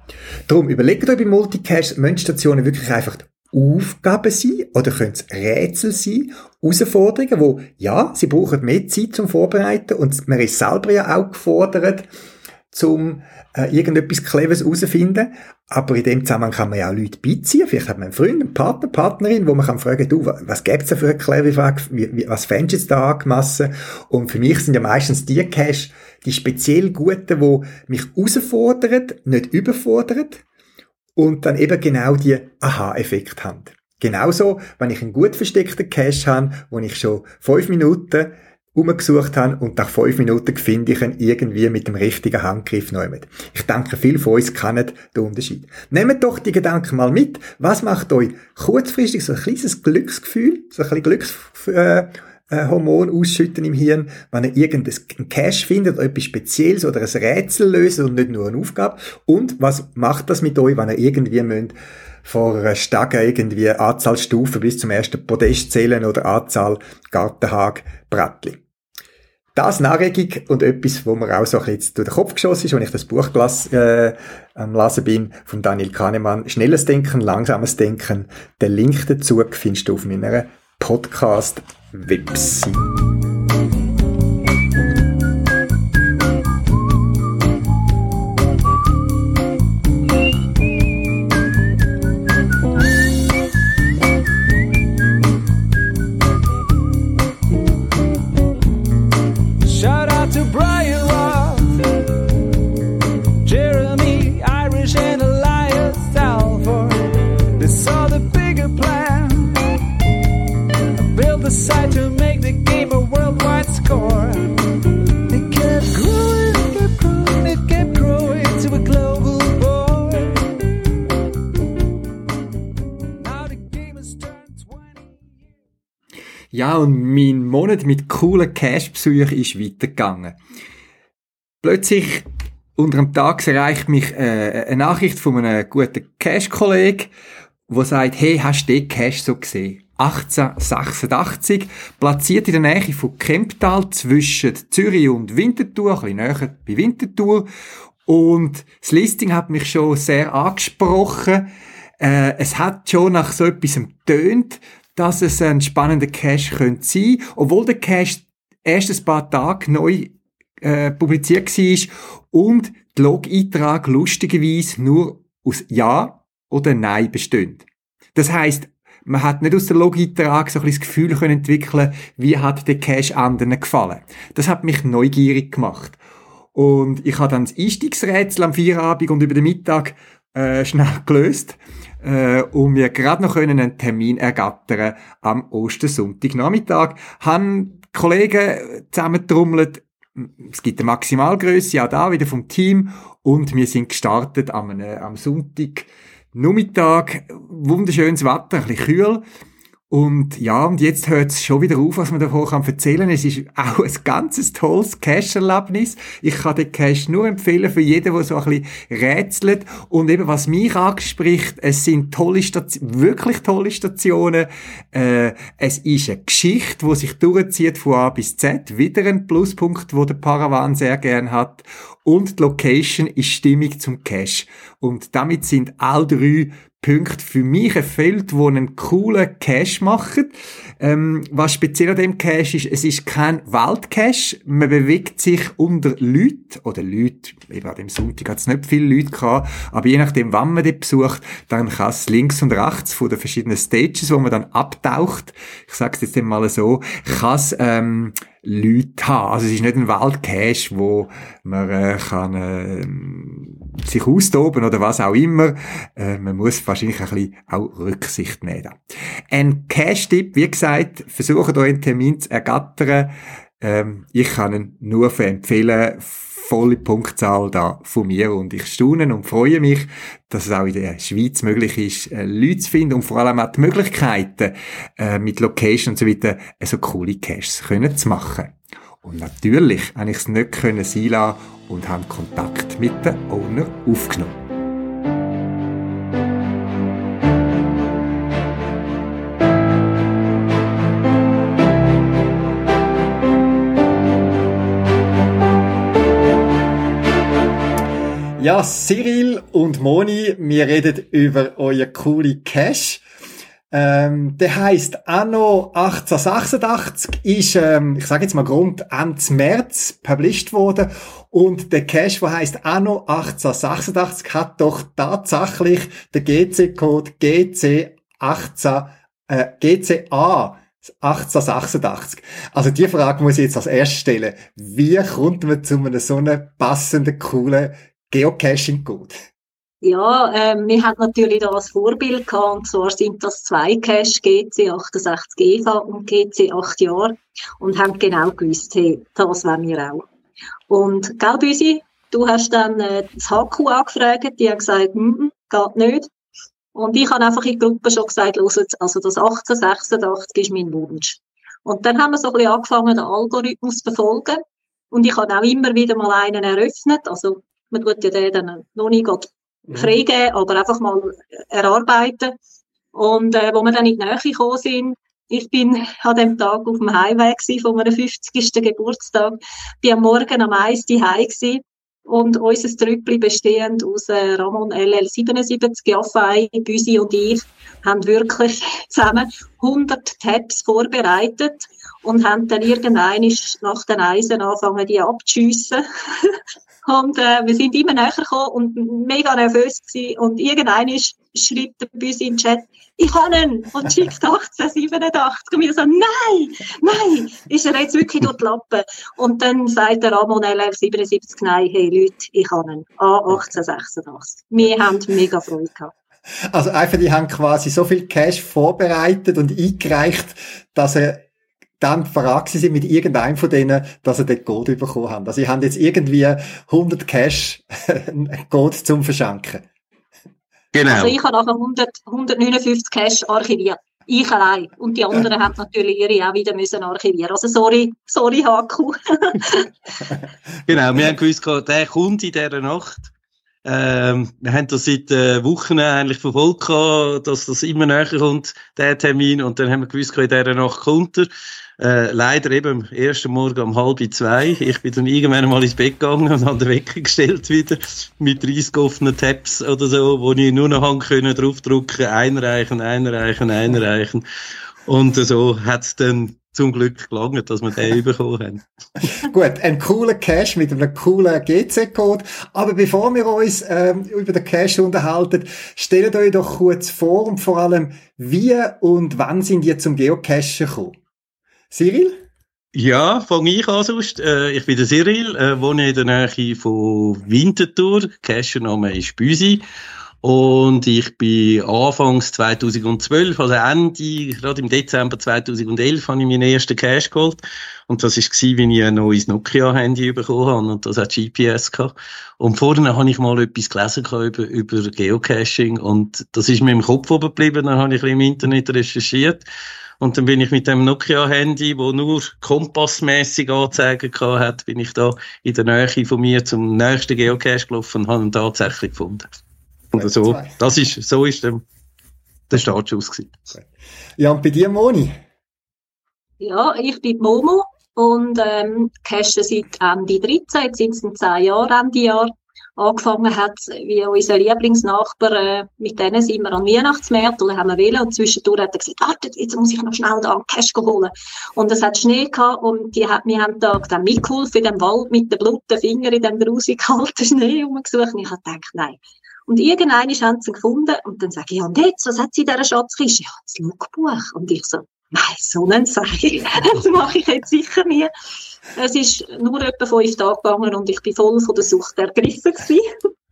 Darum überlegt euch bei Multicash, Mönchstationen wirklich einfach Aufgaben sein oder können es Rätsel sein, Herausforderungen, wo, ja, sie brauchen mehr Zeit zum Vorbereiten und man ist selber ja auch gefordert, zum äh, irgendetwas Cleveres herausfinden. Aber in dem Zusammenhang kann man ja auch Leute beiziehen. Vielleicht hat man einen Freund, einen Partner, Partnerin, wo man kann fragen, du, was gibt's da für eine clevere Frage? Wie, wie, was fändest du jetzt da angemessen? Und für mich sind ja meistens die Cash, die speziell guten, die mich herausfordern, nicht überfordern und dann eben genau die Aha-Effekt haben. Genauso, wenn ich einen gut versteckten Cache habe, wo ich schon fünf Minuten umgesucht habe und nach fünf Minuten finde ich ihn irgendwie mit dem richtigen Handgriff neu mit. Ich denke, viele von uns kennen den Unterschied. Nehmt doch die Gedanken mal mit. Was macht euch kurzfristig so ein kleines Glücksgefühl, so ein bisschen Glücks, äh, äh, Hormon ausschütten im Hirn, wenn ihr irgendein Cash findet etwas Spezielles oder ein Rätsel löst und nicht nur eine Aufgabe. Und was macht das mit euch, wenn ihr irgendwie müsst vor einer Stege irgendwie Anzahl Stufen bis zum ersten Podest zählen oder Anzahl Gartenhag Brettli. Das eine Anregung und etwas, wo mir auch so ein bisschen durch den Kopf geschossen ist, wenn ich das Buch gelas, äh, am Lesen bin, von Daniel Kahnemann. Schnelles Denken, langsames Denken. Den Link dazu findest du auf meiner Podcast-Website. Vepsi. Ja, und mein Monat mit coolen Cash-Besuchen ist weitergegangen. Plötzlich unter dem Tag erreicht mich äh, eine Nachricht von einem guten Cash-Kollegen, der sagt, hey, hast du den Cash so gesehen? 1886, platziert in der Nähe von Kemptal zwischen Zürich und Winterthur, ein bisschen näher bei Winterthur. Und das Listing hat mich schon sehr angesprochen. Äh, es hat schon nach so etwas tönt, dass es ein spannender Cache könnte sein, obwohl der Cache erst ein paar Tage neu äh, publiziert war und der Log-Eintrag lustigerweise nur aus Ja oder Nein bestimmt. Das heißt, man hat nicht aus der Log-Eintrag so ein bisschen das Gefühl können entwickeln, wie hat der Cache anderen gefallen. Das hat mich neugierig gemacht. Und ich habe dann das Einstiegsrätsel am Feierabend und über den Mittag äh, schnell gelöst äh, und mir gerade noch einen Termin ergattern am Ostersonntagnachmittag. Han Kollegen zusammentrommelt. Es gibt eine Maximalgröße, ja da wieder vom Team und wir sind gestartet am, äh, am Sonntag Nachmittag. Wunderschönes Wetter, ein bisschen kühl. Und ja, und jetzt hört es schon wieder auf, was man davon kann erzählen. Es ist auch ein ganzes tolles Cache-Erlebnis. Ich kann den Cache nur empfehlen für jeden, der so ein bisschen rätselt. Und eben, was mich anspricht, es sind tolle Stationen, wirklich tolle Stationen. Äh, es ist eine Geschichte, die sich durchzieht von A bis Z. Wieder ein Pluspunkt, wo der Paravan sehr gern hat. Und die Location ist stimmig zum Cache. Und damit sind all drei Punkte für mich erfüllt, wo einen coolen Cache machen. Ähm, was speziell an dem Cache ist, es ist kein Waldcache. Man bewegt sich unter Leute, oder Leute, eben an dem Sonntag hat es nicht viele Leute gehabt, aber je nachdem, wann man den besucht, dann kann es links und rechts von den verschiedenen Stages, wo man dann abtaucht, ich sage es jetzt mal so, kann es ähm, Leute haben. Also es ist nicht ein Waldcache, wo man äh, kann äh, sich austoben oder was auch immer. Äh, man muss wahrscheinlich ein bisschen auch Rücksicht nehmen. Ein Cache-Tipp, wie gesagt, versucht euch einen Termin zu ergattern. Ähm, ich kann ihn nur empfehlen, volle Punktzahl da von mir und ich staune und freue mich, dass es auch in der Schweiz möglich ist, äh, Leute zu finden und vor allem auch die Möglichkeiten äh, mit Location und so weiter äh, so coole Caches können zu machen. Und natürlich habe ich es nicht können sein lassen und habe Kontakt mit den Owner aufgenommen. Ja, Cyril und Moni, wir reden über euer coole Cash. Ähm, der heißt Anno 1886, ist, ähm, ich sage jetzt mal Grund Ende März published worden und der Cache, der heißt Anno 1886, hat doch tatsächlich den GC-Code GC 18, äh, GCA 1886. Also die Frage muss ich jetzt als erstes stellen. Wie kommt man zu einem so einen passenden, coolen Geocaching gut? Ja, ähm, wir haben natürlich da als Vorbild gehabt, und zwar sind das zwei Cache, GC 68 EVA und GC 8 Jahre, und haben genau gewusst, hey, das wollen wir auch. Und, gell, Büsi, du hast dann äh, das HQ angefragt, die haben gesagt, mm, geht nicht. Und ich habe einfach in der Gruppe schon gesagt, los jetzt, also das 1886 ist mein Wunsch. Und dann haben wir so ein bisschen angefangen, den Algorithmus zu verfolgen. Und ich habe auch immer wieder mal einen eröffnet, also man tut ja den dann noch nicht mhm. freigeben, aber einfach mal erarbeiten. Und äh, wo wir dann in die Nähe gekommen sind, ich bin an dem Tag auf dem Highway von meinem 50. Geburtstag, bin am Morgen am 1. Heim gewesen und unser Trüppli bestehend aus äh, Ramon LL77, Jaffei, Büsi und ich haben wirklich zusammen 100 Tabs vorbereitet und haben dann irgendein nach den Eisen angefangen, die abzuschiessen. Und äh, wir sind immer näher gekommen und mega nervös gewesen. Und irgendein schreibt bei uns im Chat, ich habe ihn und schickt 1887. Und wir so, nein, nein, ist er jetzt wirklich durch die Lappen? Und dann sagt der Ramon LF77, nein, hey Leute, ich habe ihn. A1886. Wir haben mega Freude gehabt. Also einfach, die haben quasi so viel Cash vorbereitet und eingereicht, dass er dann verragt sie mit irgendeinem von denen, dass sie den Code bekommen haben. Also, sie haben jetzt irgendwie 100 Cash Code zum Verschenken. Genau. Also, ich habe nachher 100, 159 Cash archiviert. Ich allein. Und die anderen haben natürlich ihre auch wieder müssen archivieren. Also, sorry, sorry, HQ. genau. Wir haben gewusst, der kommt in dieser Nacht. Ähm, wir haben das seit äh, Wochen eigentlich verfolgt, dass das immer näher kommt, der Termin. Und dann haben wir gewusst, in dieser Nacht kommt er. Äh, leider eben am ersten Morgen um halb zwei. Ich bin dann irgendwann mal ins Bett gegangen und habe den Wecker gestellt wieder mit 30 offenen Tabs oder so, wo ich nur noch können, draufdrücken, einreichen, einreichen, einreichen. Und so hat es dann zum Glück gelangt, dass wir den bekommen haben. Gut, ein cooler Cache mit einem coolen GC-Code. Aber bevor wir uns ähm, über den Cache unterhalten, stellt euch doch kurz vor und vor allem, wie und wann sind ihr zum Geocachen gekommen? Cyril? Ja, fange ich an sonst. Äh, ich bin der Cyril, äh, wohne in der Nähe von Winterthur. Cachername ist Büsi. Und ich bin anfangs 2012, also Ende, gerade im Dezember 2011, habe ich meinen ersten Cash geholt. Und das war, wie ich ein neues Nokia-Handy bekommen habe. Und das hat GPS gehabt. Und vorne habe ich mal etwas gelesen über, über Geocaching. Und das ist mir im Kopf oben geblieben. Dann habe ich ein bisschen im Internet recherchiert. Und dann bin ich mit dem Nokia-Handy, wo nur kompassmäßig Anzeigen hat, bin ich da in der Nähe von mir zum nächsten Geocache gelaufen und habe ihn tatsächlich gefunden. Und so, das ist, so ist der, der Startschuss gewesen. Ja, und bei dir, Moni? Ja, ich bin Momo und ähm, cache seit Ende 13, jetzt sind es 10 Jahre, Ende Jahr angefangen hat, wie unser Lieblingsnachbar, äh, mit denen sind wir an Weihnachtsmärkten und haben wir wählen und zwischendurch hat er gesagt, warte, jetzt muss ich noch schnell da einen Cash holen. Und es hat Schnee gehabt und die hat, wir haben da dann mitgeholfen in dem Wald mit den blutigen Fingern in dem grusig kalten Schnee rumgesucht und ich habe gedacht, nein. Und irgendwann haben sie gefunden und dann sage ich, ja, und jetzt, was hat sie in dieser Schatzkiste? Ja, das Logbuch. Und ich so, nein, so einen Zeichen, das mache ich jetzt sicher nie. Es ist nur etwa fünf Tage gegangen und ich bin voll von der Sucht ergriffen gewesen.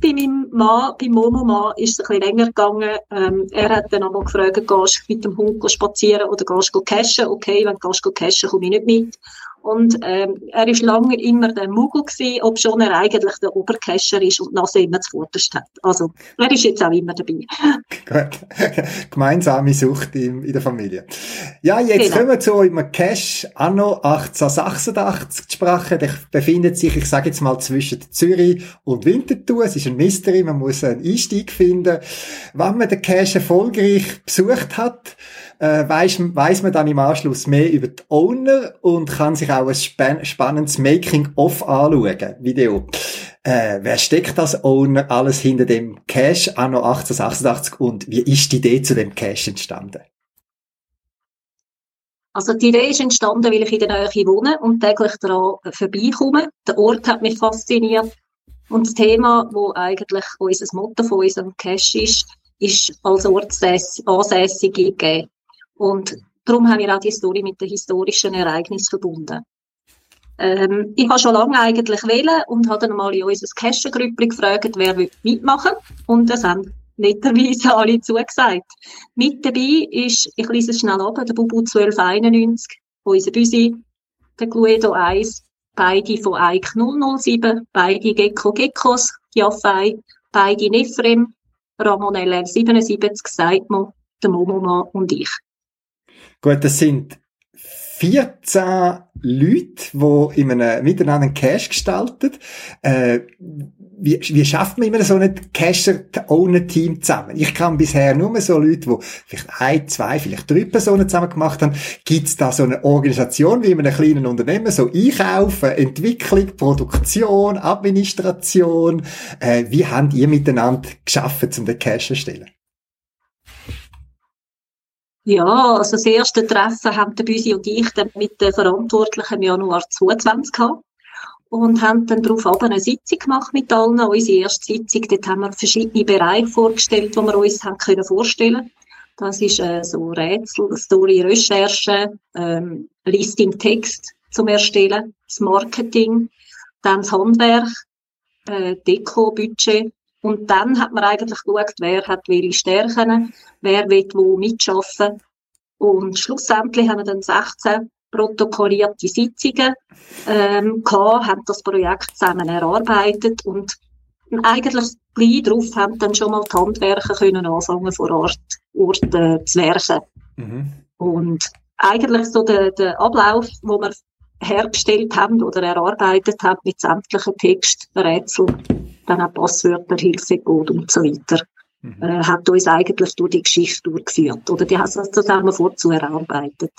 bei meinem Mann, bei Momo Mann, ist es ein bisschen länger gegangen. Ähm, er hat dann einmal gefragt, gehst du mit dem Hund spazieren oder gehst du cashen? Okay, wenn du gehst cashen, komme ich nicht mit. Und ähm, er ist lange immer der Muggel gewesen, ob schon er eigentlich der Oberkescher ist und Nase immer zuvorderst hat. Also er ist jetzt auch immer dabei. Gut. Gemeinsame Sucht in, in der Familie. Ja, jetzt genau. kommen wir zu eurem Cash Anno 1886. Die Sprache der befindet sich, ich sage jetzt mal, zwischen Zürich und Winterthur. Es ist ein Mystery, man muss einen Einstieg finden. Wenn man den Cash erfolgreich besucht hat, äh, weiss, weiss man dann im Anschluss mehr über die Owner und kann sich auch ein span spannendes Making-of anschauen, Video. Äh, wer steckt als Owner alles hinter dem Cache anno 1886 und wie ist die Idee zu dem Cache entstanden? Also die Idee ist entstanden, weil ich in der Nähe wohne und täglich daran vorbeikomme. Der Ort hat mich fasziniert und das Thema, wo eigentlich unser Motto von unserem Cache ist, ist als Ortsansässige gegeben. Und darum haben wir auch die Story mit den historischen Ereignissen verbunden. Ähm, ich habe schon lange eigentlich wählen und habe dann mal in unser Cash-Grüppli gefragt, wer mitmachen will. Und das haben netterweise alle zugesagt. Mit dabei ist, ich lese es schnell ab, der Bubu 1291, unser Büsi, der Cluedo 1, beide von Ike 007, beide Gecko Geckos, Jaffei, beide Nefrem, Ramon LR 77, Seidmo, der Momoma und ich. Gut, das sind 14 Leute, die in einem, miteinander einen Cash gestalten. Äh, wie, wie schafft man immer so ein Casher ohne Team zusammen? Ich kann bisher nur so Leute, die vielleicht ein, zwei, vielleicht drei Personen zusammen gemacht haben. Gibt es da so eine Organisation wie in einem kleinen Unternehmen, so Einkaufen, Entwicklung, Produktion, Administration? Äh, wie habt ihr miteinander geschafft, um den Cash zu erstellen? Ja, also das erste Treffen haben der Büsi und ich dann mit den Verantwortlichen im Januar 2022 gehabt und haben dann darauf eine Sitzung gemacht mit allen. Unsere erste Sitzung, dort haben wir verschiedene Bereiche vorgestellt, die wir uns haben können vorstellen Das ist äh, so Rätsel, Story, Recherche, ähm, Listing Text zum Erstellen, das Marketing, dann das Handwerk, äh, Deko, Budget und dann hat man eigentlich geschaut, wer hat welche Stärken, wer will wo mitschaffen. Und schlussendlich haben wir dann 16 protokollierte Sitzungen ähm, gehabt, haben das Projekt zusammen erarbeitet und eigentlich gleich darauf haben dann schon mal die Handwerker können anfangen vor Ort, Ort äh, zu werken. Mhm. Und eigentlich so der, der Ablauf, wo wir hergestellt haben oder erarbeitet haben mit sämtlichen Text, Rätsel, dann auch Passwörter, Hilfecode und so weiter, mhm. äh, hat uns eigentlich durch die Geschichte durchgeführt. Oder die haben es zusammen vorzu erarbeitet.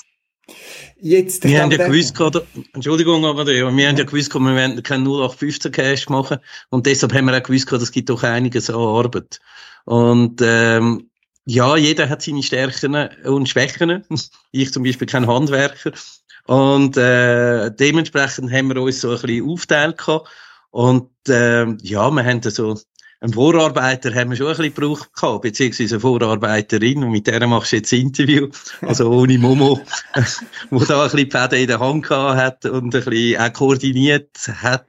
Jetzt, wir haben ja gewusst, gerade, Entschuldigung, aber wir haben ja gewusst, wir werden keinen 0815 Cash machen und deshalb haben wir auch gewusst, es gibt doch einiges an Arbeit. Und ähm, ja, jeder hat seine Stärken und Schwächen. Ich zum Beispiel kein Handwerker. Und äh, dementsprechend haben wir uns so ein bisschen aufgeteilt gehabt. Und äh, ja, wir haben so einen Vorarbeiter haben wir schon ein bisschen gebraucht gehabt, beziehungsweise eine Vorarbeiterin, und mit der machst du jetzt Interview, also ohne Momo, wo da ein bisschen Fäden in der Hand gehabt hat und ein bisschen auch koordiniert hat,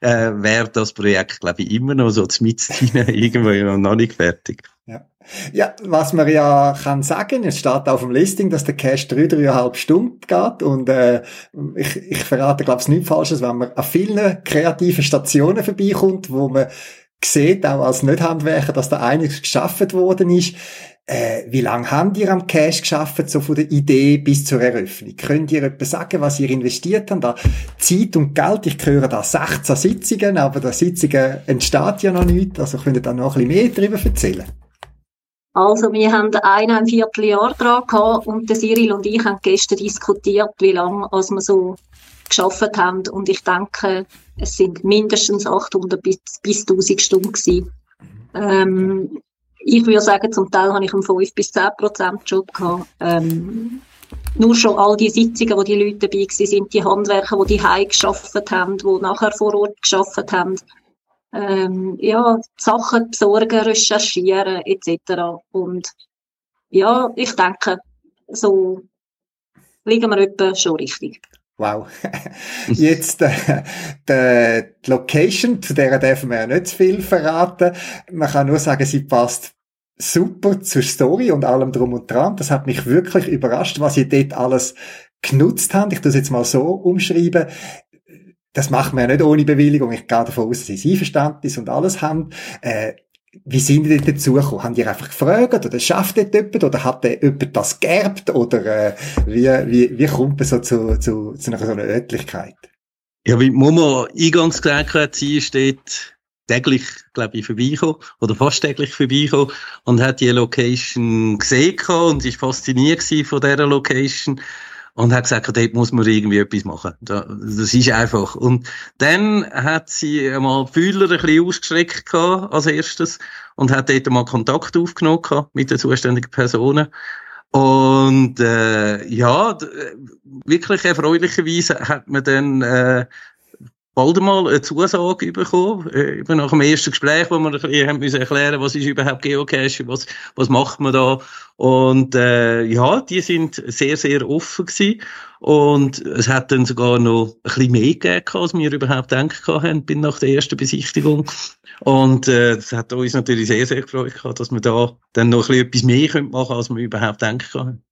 äh, wäre das Projekt, glaube ich, immer noch so mit irgendwo noch nicht fertig. Ja. Ja, was man ja kann sagen, es steht auf dem Listing, dass der Cache drei, dreieinhalb Stunden geht und äh, ich, ich verrate, glaube ich, nichts Falsches, wenn man an vielen kreativen Stationen vorbeikommt, wo man sieht, auch als Nicht-Handwerker, dass da einiges geschaffen worden ist. Äh, wie lange habt ihr am Cash geschafft, so von der Idee bis zur Eröffnung? Könnt ihr etwas sagen, was ihr investiert habt? Da Zeit und Geld, ich höre da 16 Sitzungen, aber der Sitzungen entsteht ja noch nicht, also könnt ihr da noch ein bisschen mehr darüber erzählen? Also, wir haben ein Vierteljahr dran gehabt und der Cyril und ich haben gestern diskutiert, wie lange als wir so geschafft haben. Und ich denke, es sind mindestens 800 bis, bis 1000 Stunden. Ähm, ich würde sagen, zum Teil habe ich einen 5 bis 10 Prozent Job gehabt. Ähm, nur schon all die Sitzungen, wo die Leute dabei waren, die Handwerker, die die Heim geschafft haben, die nachher vor Ort geschafft haben. Ähm, ja, Sachen besorgen, recherchieren, etc. Und ja, ich denke, so liegen wir etwa schon richtig. Wow. Jetzt äh, die Location, zu der dürfen wir ja nicht zu viel verraten. Man kann nur sagen, sie passt super zur Story und allem drum und dran. Das hat mich wirklich überrascht, was ihr dort alles genutzt haben. Ich tue es jetzt mal so umschreiben. Das macht man ja nicht ohne Bewilligung. Ich gehe davon aus, dass sie Einverständnis und alles haben. Äh, wie sind die denn dazu gekommen? Haben die einfach gefragt oder schafft dort jemand oder hat der jemand das geerbt oder äh, wie, wie, wie kommt man so zu, zu, zu einer so einer Örtlichkeit? Ja, wie Momo eingangs gesagt hat, sie steht täglich, glaube ich, vorbeigekommen oder fast täglich vorbeigekommen und hat die Location gesehen und ist fasziniert von dieser Location und hat gesagt, dort muss man irgendwie etwas machen. Das ist einfach. Und dann hat sie einmal die Fühler ein bisschen ausgestreckt gehabt, als erstes und hat dort mal Kontakt aufgenommen mit den zuständigen Personen. Und äh, ja, wirklich erfreulicherweise hat man dann äh, bald mal eine Zusage bekommen, äh, eben nach dem ersten Gespräch, wo wir haben müssen erklären, was ist überhaupt Geocaching, was, was macht man da. Und äh, ja, die sind sehr, sehr offen gewesen. Und es hat dann sogar noch ein bisschen mehr gegeben, als wir überhaupt gedacht haben, nach der ersten Besichtigung. Und äh, hat uns natürlich sehr, sehr gefreut dass wir da dann noch ein bisschen etwas mehr machen können, als wir überhaupt gedacht haben.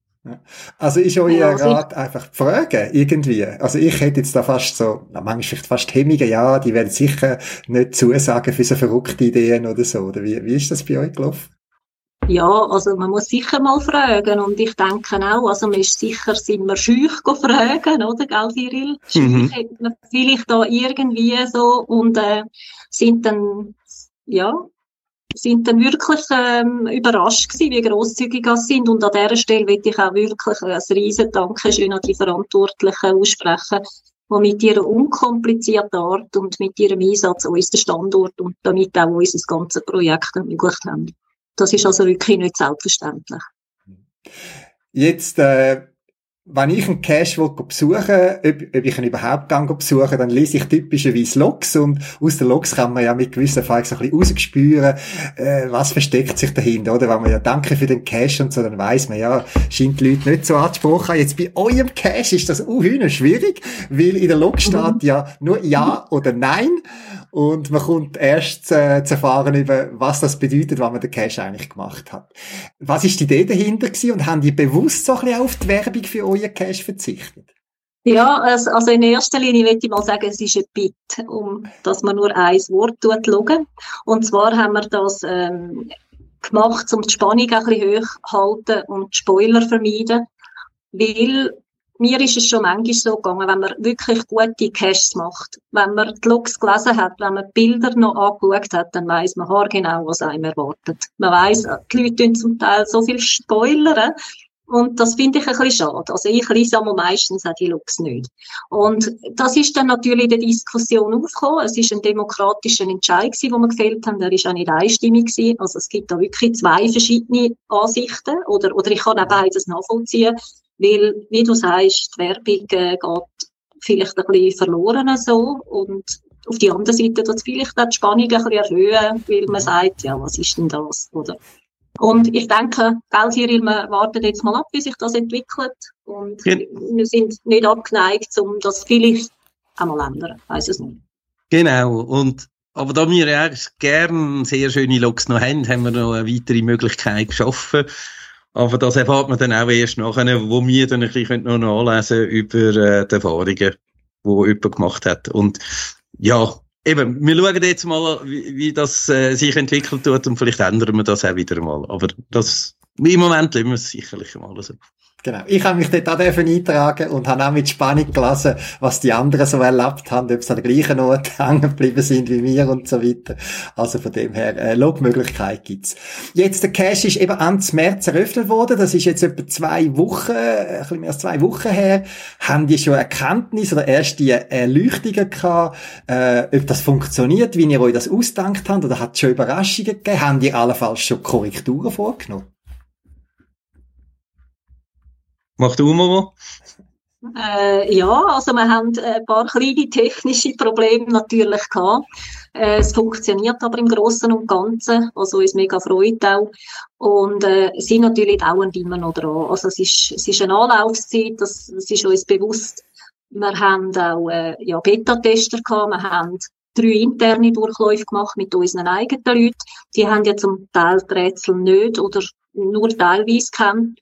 Also ist euer ja, Rat einfach fragen, irgendwie? Also ich hätte jetzt da fast so, na, manchmal vielleicht fast Hemmungen, ja, die werden sicher nicht zusagen für so verrückte Ideen oder so. Oder wie, wie ist das bei euch gelaufen? Ja, also man muss sicher mal fragen und ich denke auch, also man ist sicher, sind wir schüch fragen, oder, gell, Cyril? Mhm. Schüch man vielleicht da irgendwie so und äh, sind dann, ja, sind dann wirklich ähm, überrascht gewesen, wie grosszügig sie sind. Und an dieser Stelle will ich auch wirklich ein riesen Dankeschön an die Verantwortlichen aussprechen, die mit ihrer unkomplizierten Art und mit ihrem Einsatz uns den Standort und damit auch unser ganzes Projekt ermöglicht haben. Das ist also wirklich nicht selbstverständlich. Jetzt äh, wenn ich einen Cache will besuchen ob, ob ich ihn überhaupt gang besuchen dann lese ich typischerweise Logs und aus den Logs kann man ja mit gewissen Fragen so ein bisschen rausspüren, äh, was versteckt sich dahinter, oder? Wenn man ja Danke für den Cache und so, dann weiß man ja, scheint die Leute nicht so angesprochen. Jetzt bei eurem Cache ist das unheuer schwierig, weil in der Log steht mhm. ja nur Ja oder Nein und man kommt erst äh, zu erfahren über, was das bedeutet, was man den Cache eigentlich gemacht hat. Was ist die Idee dahinter gewesen und haben die bewusst so ein bisschen auf die Werbung für euch euer Cache verzichtet? Ja, also in erster Linie möchte ich mal sagen, es ist ein Bit, um dass man nur ein Wort schauen. Und zwar haben wir das ähm, gemacht, um die Spannung ein bisschen hochzuhalten und die Spoiler vermeiden. Weil mir ist es schon manchmal so gegangen, wenn man wirklich gute Caches macht, wenn man die Logs gelesen hat, wenn man die Bilder noch angeschaut hat, dann weiß man haargenau, was einem erwartet. Man weiß, die Leute tun zum Teil so viel spoilern, und das finde ich ein bisschen schade. Also ich lese aber meistens auch die Lux nicht. Und das ist dann natürlich in der Diskussion aufgekommen. Es ist ein demokratischer Entscheid gewesen, den wir gefällt haben. Der ist auch nicht einstimmig gewesen. Also es gibt da wirklich zwei verschiedene Ansichten. Oder, oder ich kann auch beides nachvollziehen. Weil, wie du sagst, die Werbung äh, geht vielleicht ein bisschen verloren so. Und auf die andere Seite tut es vielleicht auch die Spannung ein bisschen erhöhen, weil man sagt, ja, was ist denn das? Oder und ich denke, gell, Cyril, wir warten jetzt mal ab, wie sich das entwickelt. Und ja. wir sind nicht abgeneigt, um das vielleicht einmal ändern. Weiß es nicht. Genau. Und, aber da wir ja gerne sehr schöne Logs noch haben, haben wir noch eine weitere Möglichkeit geschaffen. Aber das erfahrt man dann auch erst nachher, wo wir dann ein bisschen noch nachlesen über äh, die Erfahrungen, die jemand gemacht hat. Und ja, eben, wir schauen jetzt mal, wie, wie das äh, sich entwickelt tut und vielleicht ändern wir das auch wieder mal. Aber das, im Moment lassen wir es sicherlich mal so. Genau. Ich habe mich dort auch eintragen und habe auch mit Spannung gelesen, was die anderen so erlebt haben, ob sie an der gleichen Ort hängen geblieben sind wie wir und so weiter. Also von dem her, äh, Logmöglichkeit gibt's. Jetzt, der Cache ist eben Ende März eröffnet worden. Das ist jetzt etwa zwei Wochen, äh, ein bisschen mehr als zwei Wochen her. Haben die schon Erkenntnisse oder erste Erleuchtungen gehabt, äh, ob das funktioniert, wie ihr euch das ausdenkt habt, oder hat es schon Überraschungen gegeben? Haben die allenfalls schon Korrekturen vorgenommen? Mach du mal äh, ja, also wir haben ein paar kleine technische Probleme natürlich gehabt. Äh, es funktioniert aber im Großen und Ganzen, was uns mega freut auch. Und äh, sind natürlich dauernd immer noch dran. Also es ist, es ist eine Anlaufzeit, das, das ist uns bewusst. Wir haben auch äh, ja, Beta-Tester gehabt, wir haben drei interne Durchläufe gemacht mit unseren eigenen Leuten. Die haben ja zum Teil die Rätsel nicht oder nur teilweise kennt.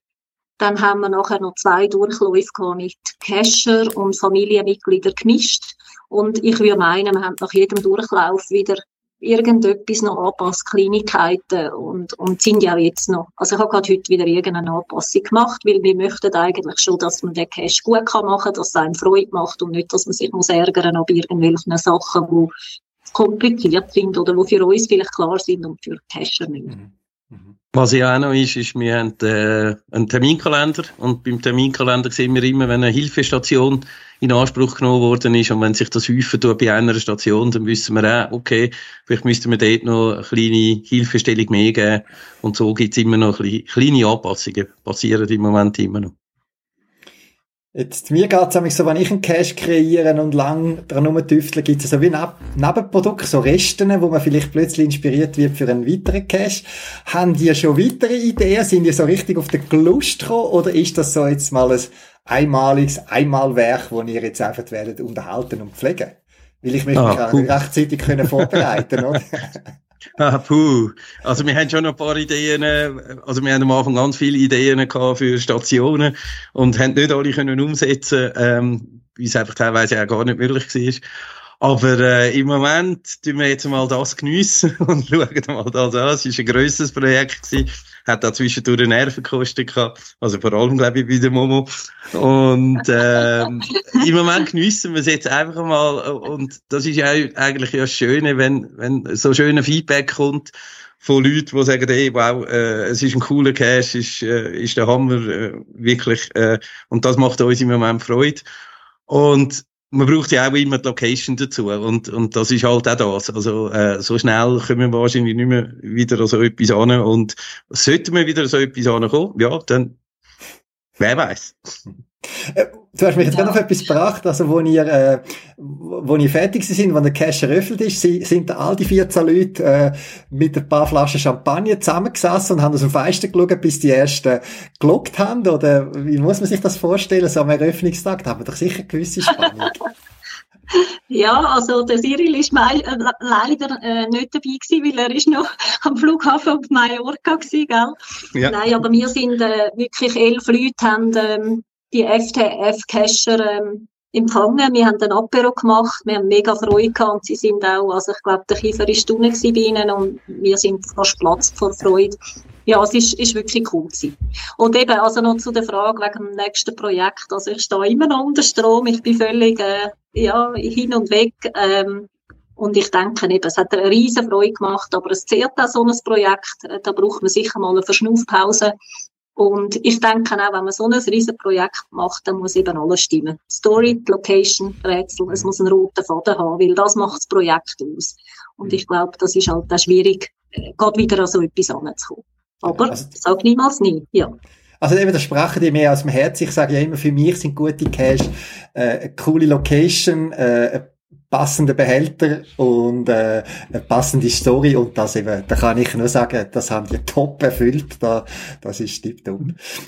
Dann haben wir nachher noch zwei Durchläufe mit Cacher und Familienmitgliedern gemischt. Und ich würde meinen, wir haben nach jedem Durchlauf wieder irgendetwas noch anpasst, Kleinigkeiten und, und sind ja jetzt noch. Also ich habe gerade heute wieder irgendeine Anpassung gemacht, weil wir möchten eigentlich schon, dass man den Cash gut kann machen, dass es einem Freude macht und nicht, dass man sich muss ärgern ob irgendwelchen Sachen, die kompliziert sind oder die für uns vielleicht klar sind und für Cacher nicht. Mhm. Mhm. Was ja auch noch ist, ist, wir haben äh, einen Terminkalender. Und beim Terminkalender sehen wir immer, wenn eine Hilfestation in Anspruch genommen worden ist. Und wenn sich das häufig tut bei einer Station, dann wissen wir auch, okay, vielleicht müssten wir dort noch eine kleine Hilfestellung mehr geben. Und so gibt es immer noch kleine Anpassungen, passieren im Moment immer noch. Jetzt, mir geht's nämlich so, wenn ich einen Cache kreiere und lang dran rumtüftle, gibt's so wie ein Nebenprodukt, so Resten, wo man vielleicht plötzlich inspiriert wird für einen weiteren Cache. Haben die schon weitere Ideen? Sind die so richtig auf den Gelust gekommen? Oder ist das so jetzt mal ein einmaliges Einmalwerk, wo ihr jetzt einfach werdet unterhalten und pflegen? Weil ich möchte ah, mich auch rechtzeitig können vorbereiten, oder? Ah, puh. Also wir haben schon ein paar Ideen, äh, also wir haben am Anfang ganz viele Ideen gehabt für Stationen und haben nicht alle können umsetzen, ähm, weil es einfach teilweise auch gar nicht möglich war. Aber äh, im Moment tun wir jetzt mal das geniessen und schauen mal das an. Es war ein grösseres Projekt. Gewesen hat da zwischendurch Nerven gekostet gehabt. Also vor allem, glaube ich, bei der Momo. Und ähm, im Moment geniessen wir es jetzt einfach mal. Und das ist ja eigentlich das Schöne, wenn, wenn so schöne Feedback kommt von Leuten, die sagen, hey, wow, äh, es ist ein cooler Cash, ist, äh, ist der Hammer, äh, wirklich. Äh, und das macht uns im Moment Freude. Und man braucht ja auch immer die Location dazu und, und das ist halt auch das. Also äh, so schnell können wir wahrscheinlich nicht mehr wieder so etwas an und sollten wir wieder so etwas ankommen, ja, dann wer weiß. Äh, du hast mich jetzt ja. gerade noch etwas gebracht, also wo ihr, äh, wo ihr fertig sind, wo der Cache eröffnet ist, sind all die 14 Leute äh, mit ein paar Flaschen Champagner zusammengesessen und haben aus dem Fenster geschaut, bis die ersten gelockt haben, oder wie muss man sich das vorstellen, so am Eröffnungstag, da haben wir doch sicher gewisse Spannung. Ja, also der Cyril ist mein, äh, leider äh, nicht dabei gewesen, weil er ist noch am Flughafen auf Mallorca gewesen, gell? Ja. Nein, aber wir sind äh, wirklich elf Leute, haben ähm, die FTF-Cacher empfangen. Wir haben ein Apero gemacht, wir haben mega Freude gehabt und sie sind auch, also ich glaube, der Kiefer ist unten bei ihnen und wir sind fast Platz vor Freude. Ja, es ist, ist wirklich cool gewesen. Und eben, also noch zu der Frage wegen dem nächsten Projekt, also ich stehe immer noch unter Strom, ich bin völlig, äh, ja, hin und weg, ähm, und ich denke eben, es hat eine riesen Freude gemacht, aber es zehrt auch so ein Projekt, äh, da braucht man sicher mal eine Verschnaufpause und ich denke auch, wenn man so ein riesen Projekt macht, dann muss eben alles stimmen. Story, Location, Rätsel, es muss einen roten Faden haben, weil das macht das Projekt aus. Und ich glaube, das ist halt auch schwierig, äh, gerade wieder an so etwas anzukommen. Aber also, sag niemals nie, ja. Also eben, das sprechen die mehr aus dem Herz. Ich sage ja immer, für mich sind gute Cash äh, eine coole Location, äh, passende Behälter und äh, eine passende Story und das eben, da kann ich nur sagen, das haben die top erfüllt, da, das ist tipptopp.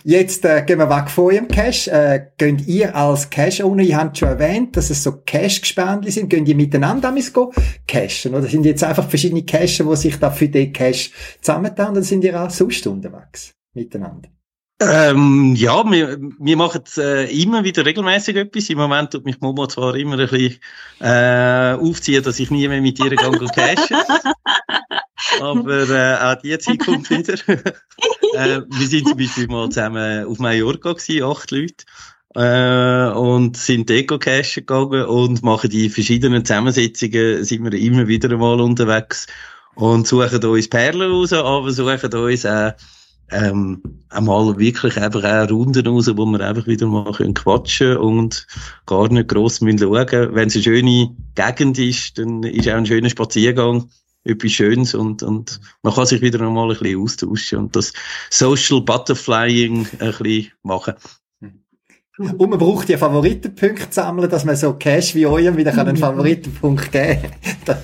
Jetzt äh, gehen wir weg von eurem Cash, äh, könnt ihr als Cash-Owner, ihr habt schon erwähnt, dass es so Cash-Gespendli sind, könnt ihr miteinander go cashen oder sind jetzt einfach verschiedene Cacher, die sich da für den Cash zusammentun oder sind ihr auch sonst unterwegs miteinander? Ähm, ja, wir, wir machen äh, immer wieder regelmäßig etwas. Im Moment tut mich Momo zwar immer ein bisschen äh, aufziehen, dass ich nie mehr mit ihr gang und cashen. Aber äh, auch die Zeit kommt wieder. äh, wir sind zum Beispiel mal zusammen auf Mallorca gewesen, acht Leute. Äh, und sind Deko cashen gegangen und machen die verschiedenen Zusammensetzungen, sind wir immer wieder einmal unterwegs und suchen uns Perlen raus, aber suchen uns auch ähm, einmal wirklich einfach auch Runden raus, wo wir einfach wieder mal können quatschen und gar nicht gross müssen schauen. Wenn es eine schöne Gegend ist, dann ist auch ein schöner Spaziergang etwas Schönes und, und man kann sich wieder einmal ein bisschen austauschen und das Social Butterflying ein bisschen machen. Und man braucht ja Favoritenpunkte sammeln, dass man so Cash wie eurem wieder einen Favoritenpunkt geben kann. da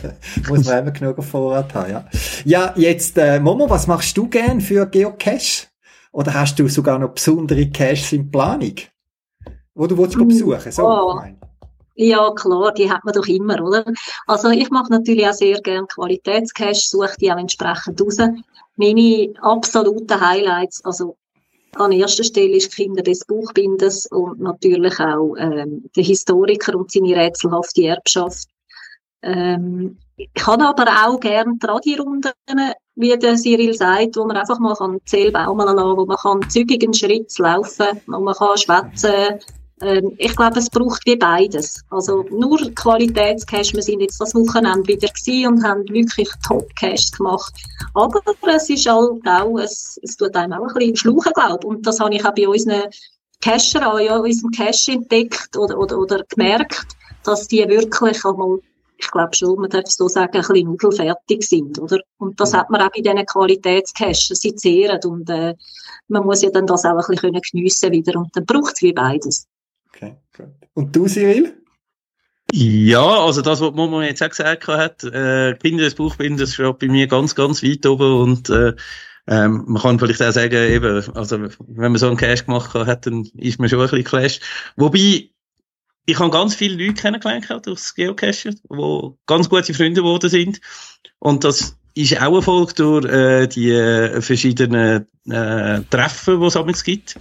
muss man immer genug Vorrat haben, ja. Ja, jetzt, äh, Momo, was machst du gern für Geocache? Oder hast du sogar noch besondere Caches in Planung? Wo du willst besuchen, so oh. Ja, klar, die hat man doch immer, oder? Also ich mache natürlich auch sehr gern Qualitätscache, suche die auch entsprechend raus. Meine absoluten Highlights, also an erster Stelle ist Kinder des Buchbinders und natürlich auch ähm, der Historiker und seine rätselhafte Erbschaft. Ähm, ich habe aber auch gerne Tradirunden, wie der Cyril sagt, wo man einfach mal kann Zählbaum lassen, wo man kann zügigen Schritt laufen, wo man kann schwätzen. Ähm, ich glaube, es braucht wie beides. Also nur Qualitätscash. Wir sind jetzt das Wochenende wieder gewesen und haben wirklich Top-Cash gemacht. Aber es ist halt auch, es, es tut einem auch ein bisschen schlauchen, glaube Und das habe ich auch bei unseren Cacher, ja, unserem Cash entdeckt oder, oder, oder gemerkt, dass die wirklich einmal ich glaube schon, man darf so sagen, ein bisschen nudelfertig sind, oder? Und das ja. hat man auch bei diesen Qualitätscaches, sie zehren und äh, man muss ja dann das auch ein bisschen geniessen wieder und dann braucht es wie beides. Okay, gut. Und du, Cyril? Ja, also das, was Momo jetzt auch gesagt hat, äh, Kinder des Buchbinders steht bei mir ganz, ganz weit oben und äh, ähm, man kann vielleicht auch sagen, eben, also wenn man so einen Cash gemacht hat, dann ist man schon ein bisschen Clash. Wobei, ich habe ganz viele Leute kennengelernt durchs Geocachen, die ganz gute Freunde geworden sind. Und das ist auch Erfolg durch äh, die äh, verschiedenen äh, Treffen, die es damals gibt.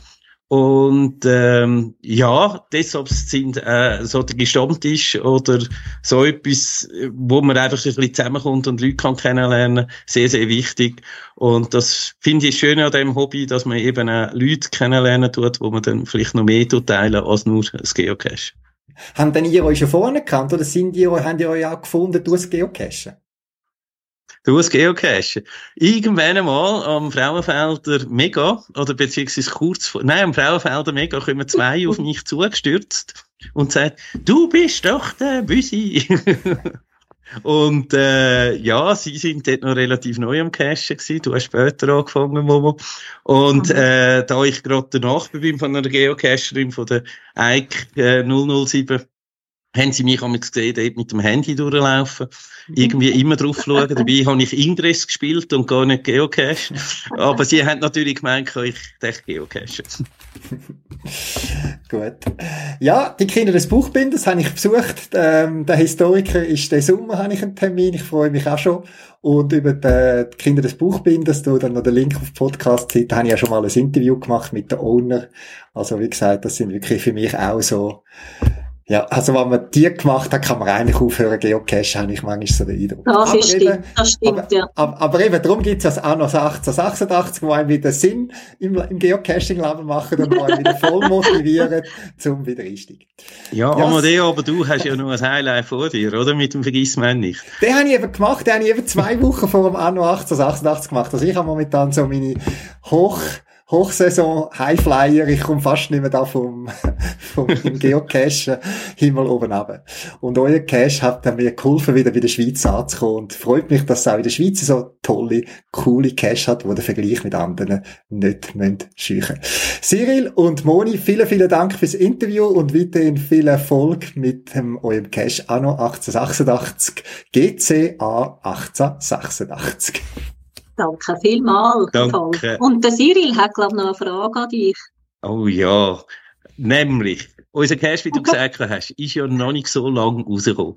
Und ähm, ja, deshalb sind äh, so der Stammtisch oder so etwas, wo man einfach ein bisschen zusammenkommt und Leute kann kennenlernen, sehr, sehr wichtig. Und das finde ich schön an dem Hobby, dass man eben auch Leute kennenlernen tut, wo man dann vielleicht noch mehr teilen als nur das Geocache. Haben denn ihr euch schon vorne gekannt oder sind ihr, habt ihr euch auch gefunden durch das Geocachen? Du hast Geocache. Irgendwann einmal am Frauenfelder Mega, oder beziehungsweise kurz vor, nein, am Frauenfelder Mega kommen zwei auf mich zugestürzt und sagen, du bist doch der Büsi. und äh, ja, sie sind dort noch relativ neu am Cachen gewesen. Du hast später angefangen, Momo. Und mhm. äh, da ich gerade danach bin von einer Geocacherin von der Ike äh, 007, haben sie mich einmal gesehen, dort mit dem Handy durchlaufen, irgendwie immer drauf schauen. Dabei habe ich Ingress gespielt und gar nicht Geocache. Aber sie haben natürlich gemeint, ich denke Geocache. Gut. Ja, die Kinder des Buchbinders habe ich besucht. Ähm, der Historiker ist der Sommer, habe ich einen Termin. Ich freue mich auch schon. Und über die Kinder des Buchbinders, da dann noch der Link auf Podcast-Seite, habe ich ja schon mal ein Interview gemacht mit der Owner. Also, wie gesagt, das sind wirklich für mich auch so ja, also wenn man die gemacht hat, kann man eigentlich aufhören, Geocache, habe ich manchmal so den Eindruck. Das, aber stimmt, eben, das stimmt, aber, ja. Aber, aber, eben, darum gibt es auch noch das 1886, wo einem wieder Sinn im, im Geocaching-Leben machen und wo einem wieder voll motivieren, zum wieder einsteigen. Ja, ja, Amadeo, aber du hast ja noch ein Highlight vor dir, oder? Mit dem Vergissmein nicht. Den habe ich eben gemacht, den habe ich eben zwei Wochen vor dem Anno 1888 gemacht. Also ich habe momentan so meine Hoch- Hochsaison, Highflyer, ich komme fast nicht mehr da vom, vom Geocache Himmel oben runter. Und euer Cache hat mir geholfen, wieder bei der Schweiz anzukommen und freut mich, dass es auch in der Schweiz so tolle, coole Cache hat, wo der Vergleich mit anderen nicht scheuchen Cyril und Moni, vielen, vielen Dank fürs Interview und weiterhin viel Erfolg mit dem, eurem Cache Anno 1886 GCA 1886. Danke vielmals. Danke. Und der Cyril hat, glaube ich, noch eine Frage an dich. Oh ja, nämlich, unser Cash, wie du gesagt hast, ist ja noch nicht so lange rausgekommen.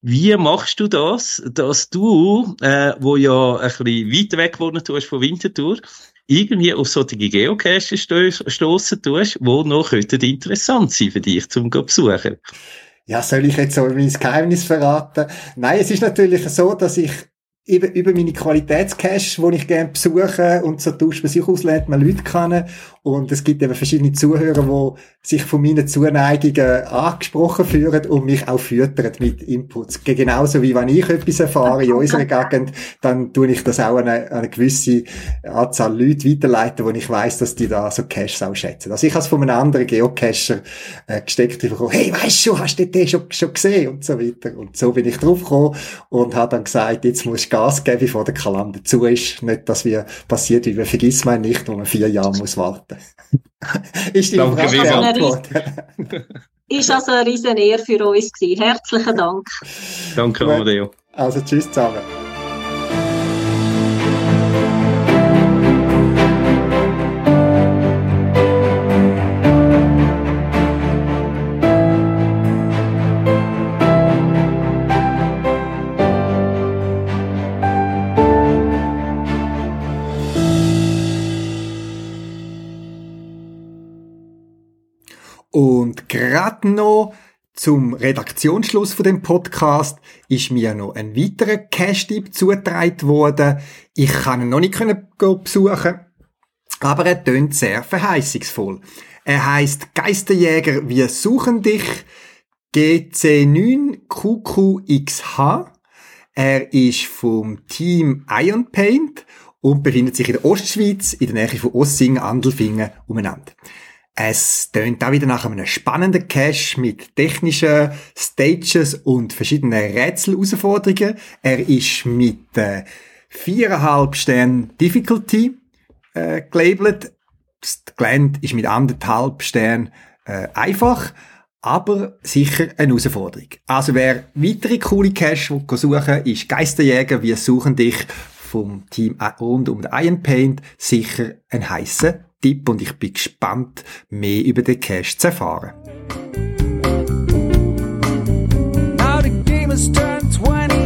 Wie machst du das, dass du, äh, wo ja ein bisschen weiter weg gewohnt hast von Winterthur, irgendwie auf solche Geocaches stoßen tust, die noch interessant sein für dich zum besuchen? Ja, soll ich jetzt so mein Geheimnis verraten? Nein, es ist natürlich so, dass ich über, über meine Qualitätscache, die ich gerne besuche und so tauscht man sich aus, lernt man Leute kennen und es gibt eben verschiedene Zuhörer, die sich von meinen Zuneigungen angesprochen fühlen und mich auch füttern mit Inputs. Genauso wie wenn ich etwas erfahre in unserer Gegend, dann tue ich das auch an eine, eine gewisse Anzahl Leute weiterleiten, wo ich weiss, dass die da so Caches auch schätzen. Also ich habe es von einem anderen Geocacher äh, gesteckt bekommen, hey, weißt du, hast du den schon, schon gesehen und so weiter. Und so bin ich drauf gekommen und habe dann gesagt, jetzt muss ich Gas geben, bevor der Kalender zu ist. Nicht, dass wir passiert, wie wir vergiss man nicht, wo man vier Jahre muss warten. Ist die Danke Frage Ist also eine riesen Ehre für uns gewesen. Herzlichen Dank. Danke, Amadeo. Also tschüss zusammen. Gerade noch zum Redaktionsschluss von dem Podcast ist mir noch ein weiterer Cash-Tipp zugetragen worden. Ich kann ihn noch nicht besuchen, aber er tönt sehr verheißungsvoll. Er heißt Geisterjäger, wir suchen dich. GC9QQXH. Er ist vom Team Iron Paint und befindet sich in der Ostschweiz, in der Nähe von Ossingen, Andelfingen umeinander. Es tönt auch wieder nach einem spannenden Cache mit technischen Stages und verschiedenen Rätselherausforderungen. Er ist mit äh, 4,5 Sternen Difficulty äh, gelabelt. Das Gelände ist mit anderthalb Sternen äh, einfach, aber sicher eine Herausforderung. Also wer weitere coole Cache suchen ist Geisterjäger, wir suchen dich vom Team rund um den Iron Paint sicher ein heißer Tipp und ich bin gespannt, mehr über den Cache zu erfahren. Now the game has turned 20